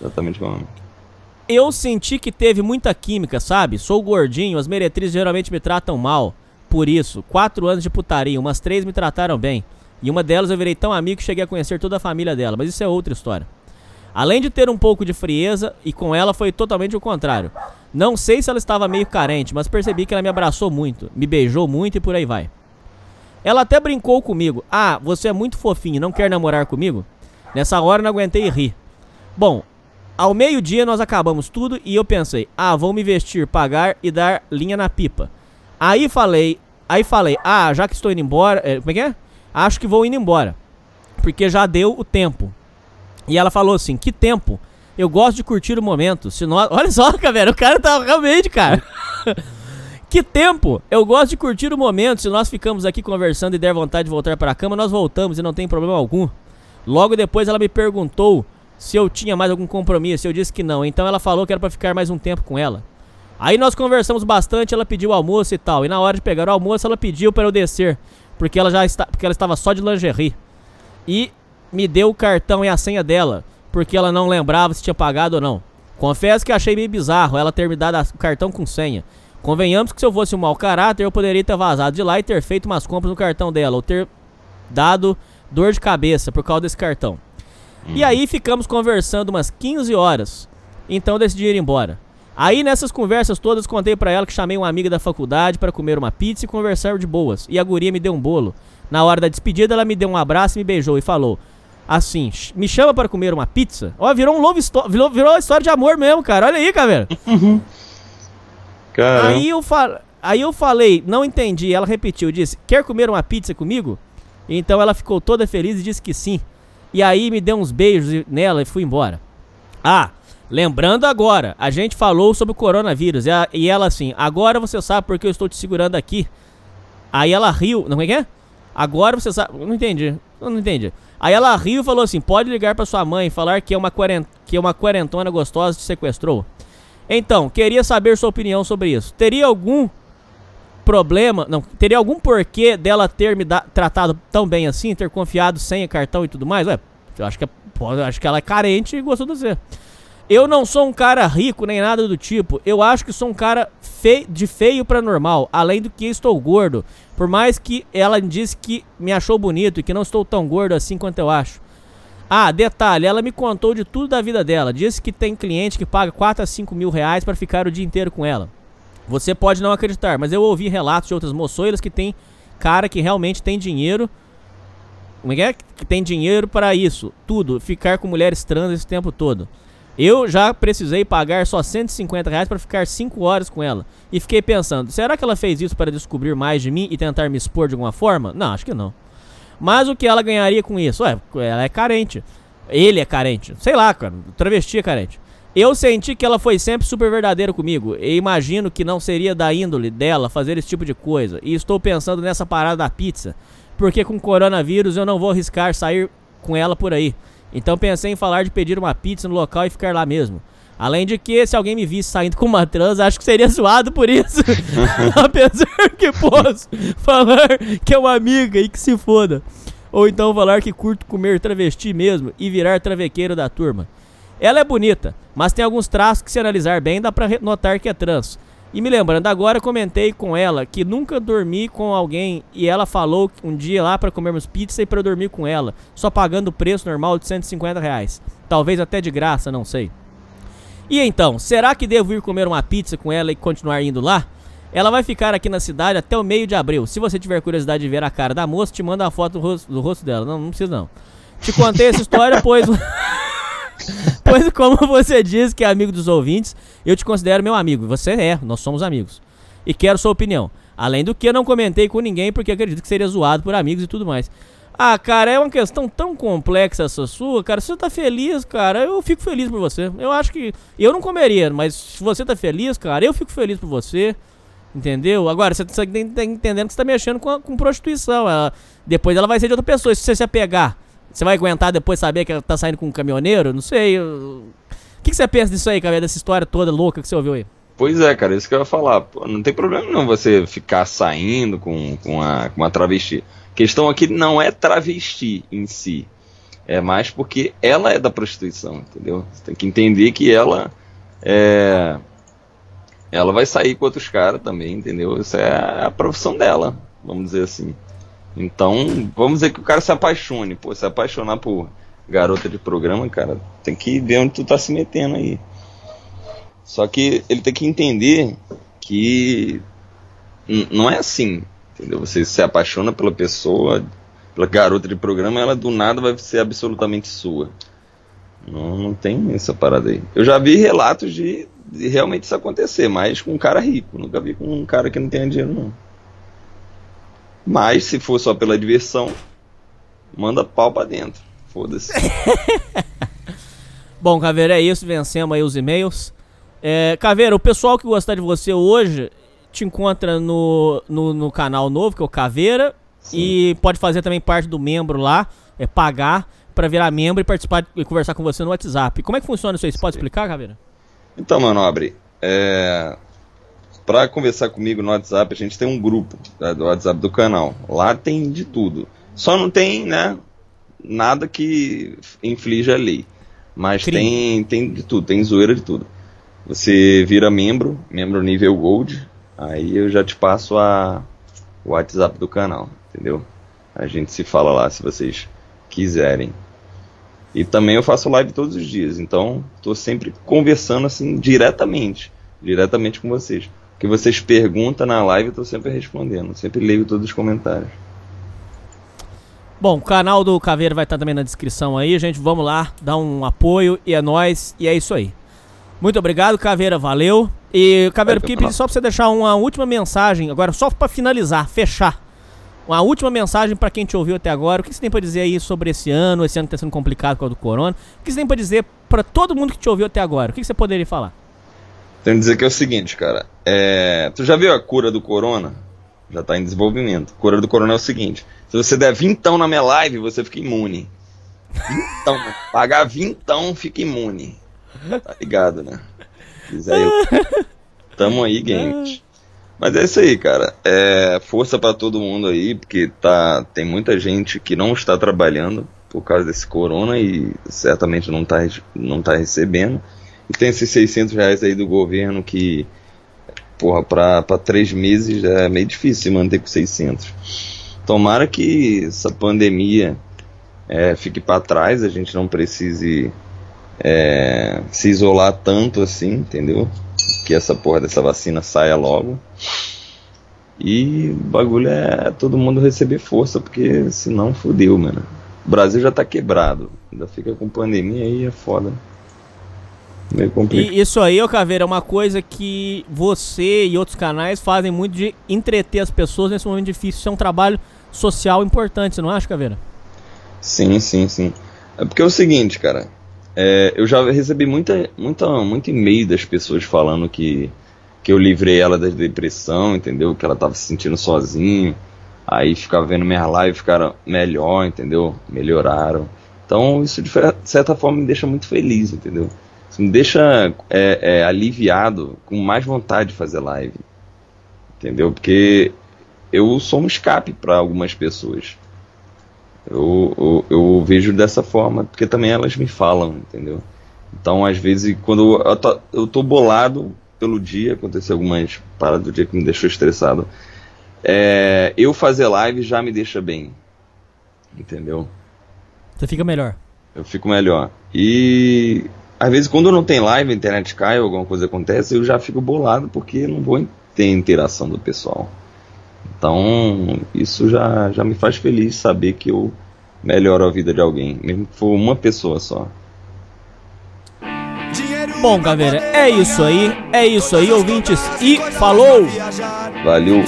Exatamente igual. Eu senti que teve muita química, sabe? Sou gordinho, as meretrizes geralmente me tratam mal. Por isso, quatro anos de putaria, umas três me trataram bem. E uma delas eu virei tão amigo que cheguei a conhecer toda a família dela, mas isso é outra história. Além de ter um pouco de frieza, e com ela foi totalmente o contrário. Não sei se ela estava meio carente, mas percebi que ela me abraçou muito, me beijou muito e por aí vai. Ela até brincou comigo. Ah, você é muito fofinho, não quer namorar comigo? Nessa hora não aguentei rir. Bom, ao meio-dia nós acabamos tudo e eu pensei, ah, vou me vestir, pagar e dar linha na pipa. Aí falei, aí falei, ah, já que estou indo embora, é, como é que é? Acho que vou indo embora. Porque já deu o tempo. E ela falou assim, que tempo? Eu gosto de curtir o momento. Se nós... *laughs* Olha só, cara, o cara tá realmente, cara. *laughs* que tempo? Eu gosto de curtir o momento. Se nós ficamos aqui conversando e der vontade de voltar para a cama, nós voltamos e não tem problema algum. Logo depois ela me perguntou se eu tinha mais algum compromisso. Eu disse que não. Então ela falou que era pra ficar mais um tempo com ela. Aí nós conversamos bastante, ela pediu almoço e tal. E na hora de pegar o almoço, ela pediu para eu descer, porque ela já está, porque ela estava só de lingerie. E me deu o cartão e a senha dela, porque ela não lembrava se tinha pagado ou não. Confesso que achei meio bizarro ela ter me dado o cartão com senha. Convenhamos que se eu fosse um mau caráter, eu poderia ter vazado de lá e ter feito umas compras no cartão dela, ou ter dado dor de cabeça por causa desse cartão. E aí ficamos conversando umas 15 horas. Então eu decidi ir embora. Aí nessas conversas todas contei pra ela que chamei uma amiga da faculdade pra comer uma pizza e conversar de boas. E a guria me deu um bolo. Na hora da despedida ela me deu um abraço e me beijou e falou assim: "Ch- "Me chama para comer uma pizza?". Ó, virou um love story, virou, virou uma história de amor mesmo, cara. Olha aí, cara. *laughs* Caramba. Aí eu, aí eu falei, não entendi. Ela repetiu, disse: Quer comer uma pizza comigo? Então ela ficou toda feliz e disse que sim. E aí me deu uns beijos nela e fui embora. Ah, lembrando agora, a gente falou sobre o coronavírus. E, a- e ela assim: Agora você sabe porque eu estou te segurando aqui. Aí ela riu, não é que é? Agora você sabe. Não entendi. Não entendi. Aí ela riu e falou assim: pode ligar pra sua mãe e falar que é uma, quarent... que é uma quarentona gostosa te sequestrou. Então, queria saber sua opinião sobre isso. Teria algum problema, não, teria algum porquê dela ter me da- tratado tão bem assim, ter confiado sem cartão e tudo mais? Ué, eu acho que, é- acho que ela é carente e gostou de você. Eu não sou um cara rico nem nada do tipo. Eu acho que sou um cara de feio pra normal. Além do que estou gordo. Por mais que ela disse que me achou bonito e que não estou tão gordo assim quanto eu acho. Ah, detalhe, ela me contou de tudo da vida dela. Disse que tem cliente que paga 4 a 5 mil reais pra ficar o dia inteiro com ela. Você pode não acreditar, mas eu ouvi relatos de outras moçoilas que tem cara que realmente tem dinheiro. Como é que é? Que tem dinheiro para isso. Tudo. Ficar com mulheres trans esse tempo todo. Eu já precisei pagar só 150 reais para ficar 5 horas com ela. E fiquei pensando, será que ela fez isso para descobrir mais de mim e tentar me expor de alguma forma? Não, acho que não. Mas o que ela ganharia com isso? Ué, ela é carente. Ele é carente. Sei lá, cara. Travesti é carente. Eu senti que ela foi sempre super verdadeira comigo. E imagino que não seria da índole dela fazer esse tipo de coisa. E estou pensando nessa parada da pizza. Porque com coronavírus eu não vou arriscar sair com ela por aí. Então pensei em falar de pedir uma pizza no local e ficar lá mesmo. Além de que, se alguém me visse saindo com uma trans, acho que seria zoado por isso. *laughs* *laughs* Apesar que posso falar que é uma amiga e que se foda. Ou então falar que curto comer travesti mesmo e virar travequeiro da turma. Ela é bonita, mas tem alguns traços que se analisar bem dá pra re- notar que é trans. E me lembrando agora, comentei com ela que nunca dormi com alguém e ela falou um dia lá pra comermos pizza e eu dormir com ela, só pagando o preço normal de 150 reais. Talvez até de graça, não sei. E então, será que devo ir comer uma pizza com ela e continuar indo lá? Ela vai ficar aqui na cidade até o meio de abril. Se você tiver curiosidade de ver a cara da moça, te manda a foto do rosto, do rosto dela. Não, não precisa não. Te contei essa história, pois. *laughs* *laughs* pois, como você diz que é amigo dos ouvintes, eu te considero meu amigo. Você é, nós somos amigos. E quero sua opinião. Além do que, eu não comentei com ninguém porque acredito que seria zoado por amigos e tudo mais. Ah, cara, é uma questão tão complexa essa sua, cara. Se você tá feliz, cara, eu fico feliz por você. Eu acho que. Eu não comeria, mas se você tá feliz, cara, eu fico feliz por você. Entendeu? Agora, você tá entendendo que você tá mexendo com, a- com prostituição. Ela- depois ela vai ser de outra pessoa. Se você se apegar, você vai aguentar depois saber que ela tá saindo com um caminhoneiro? Não sei. O que, que você pensa disso aí, cara? Dessa história toda louca que você ouviu aí? Pois é, cara, isso que eu ia falar. Pô, não tem problema não você ficar saindo com, com, a, com uma travesti. A questão aqui não é travesti em si. É mais porque ela é da prostituição, entendeu? Você tem que entender que ela é. Ela vai sair com outros caras também, entendeu? Isso é a profissão dela, vamos dizer assim. Então, vamos dizer que o cara se apaixone. Pô, se apaixonar por garota de programa, cara, tem que ver onde tu tá se metendo aí. Só que ele tem que entender que não é assim, entendeu? Você se apaixona pela pessoa, pela garota de programa, ela do nada vai ser absolutamente sua. Não, não tem essa parada aí. Eu já vi relatos de, de realmente isso acontecer, mas com um cara rico. Nunca vi com um cara que não tem dinheiro, não. Mas se for só pela diversão, manda pau pra dentro. Foda-se. *laughs* Bom, Caveira, é isso. Vencemos aí os e-mails. É, Caveira, o pessoal que gostar de você hoje te encontra no, no, no canal novo, que é o Caveira. E pode fazer também parte do membro lá, é pagar pra virar membro e participar e conversar com você no WhatsApp. Como é que funciona isso aí? Você pode explicar, Caveira? Então, Manobre, é... para conversar comigo no WhatsApp, a gente tem um grupo tá, do WhatsApp do canal. Lá tem de tudo. Só não tem, né, nada que inflige a lei. Mas Crime. tem, tem de tudo, tem zoeira de tudo. Você vira membro, membro nível Gold, aí eu já te passo a, o WhatsApp do canal, entendeu? A gente se fala lá se vocês quiserem. E também eu faço live todos os dias, então tô sempre conversando assim diretamente, diretamente com vocês. O que vocês perguntam na live eu tô sempre respondendo, sempre leio todos os comentários. Bom, o canal do Caveira vai estar também na descrição aí, gente. Vamos lá, dar um apoio e é nóis. E é isso aí. Muito obrigado, Caveira, valeu. E, Caveira, Vai, queria pedir só pra você deixar uma última mensagem, agora só pra finalizar, fechar. Uma última mensagem pra quem te ouviu até agora. O que você tem pra dizer aí sobre esse ano, esse ano que tá sendo complicado por causa do corona? O que você tem pra dizer pra todo mundo que te ouviu até agora? O que você poderia falar? Tenho que dizer que é o seguinte, cara. É, tu já viu a cura do corona? Já tá em desenvolvimento. A cura do corona é o seguinte: se você der vintão na minha live, você fica imune. Vintão. Pagar vintão, fica imune. Tá ligado, né? Quiser *laughs* eu. Tamo aí, games. Mas é isso aí, cara. É, força pra todo mundo aí, porque tá, tem muita gente que não está trabalhando por causa desse corona e certamente não tá, não tá recebendo. E tem esses 600 reais aí do governo que, porra, pra, pra três meses é meio difícil se manter com 600. Tomara que essa pandemia é, fique pra trás, a gente não precise é, se isolar tanto assim, entendeu? Que essa porra dessa vacina saia logo. E o bagulho é todo mundo receber força, porque senão fodeu, mano. O Brasil já tá quebrado. Ainda fica com pandemia aí, é foda. Complicado. E isso aí, ô Caveira, é uma coisa que você e outros canais fazem muito de entreter as pessoas nesse momento difícil. Isso é um trabalho social importante, você não acha, Caveira? Sim, sim, sim. É porque é o seguinte, cara. é, eu já recebi muita, muita, muito e-mail das pessoas falando que, que eu livrei ela da depressão, entendeu? Que ela tava se sentindo sozinha. Aí ficava vendo minha live, ficaram melhor, entendeu? Melhoraram. Então isso de certa forma me deixa muito feliz, entendeu? Isso me deixa é, é, aliviado, com mais vontade de fazer live. Entendeu? Porque eu sou um escape para algumas pessoas. Eu, eu, eu vejo dessa forma, porque também elas me falam, entendeu? Então, às vezes, quando eu tô, eu tô bolado, pelo dia, aconteceu algumas paradas do dia que me deixou estressado. É, eu fazer live já me deixa bem. Entendeu? Você fica melhor. Eu fico melhor. E às vezes quando não tem live, a internet cai, alguma coisa acontece, eu já fico bolado porque não vou ter interação do pessoal. Então, isso já, já me faz feliz saber que eu melhoro a vida de alguém, mesmo que for uma pessoa só. Bom, Caveira, é isso aí. É isso aí, ouvintes. E falou! Valeu!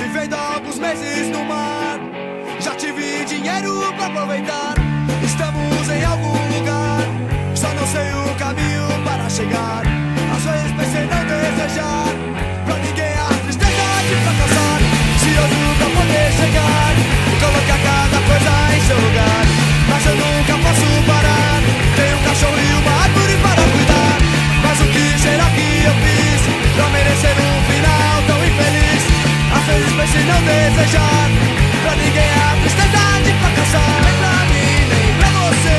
Penso em não desejar Pra ninguém a tristeza de fracassar. Nem pra mim, nem pra você,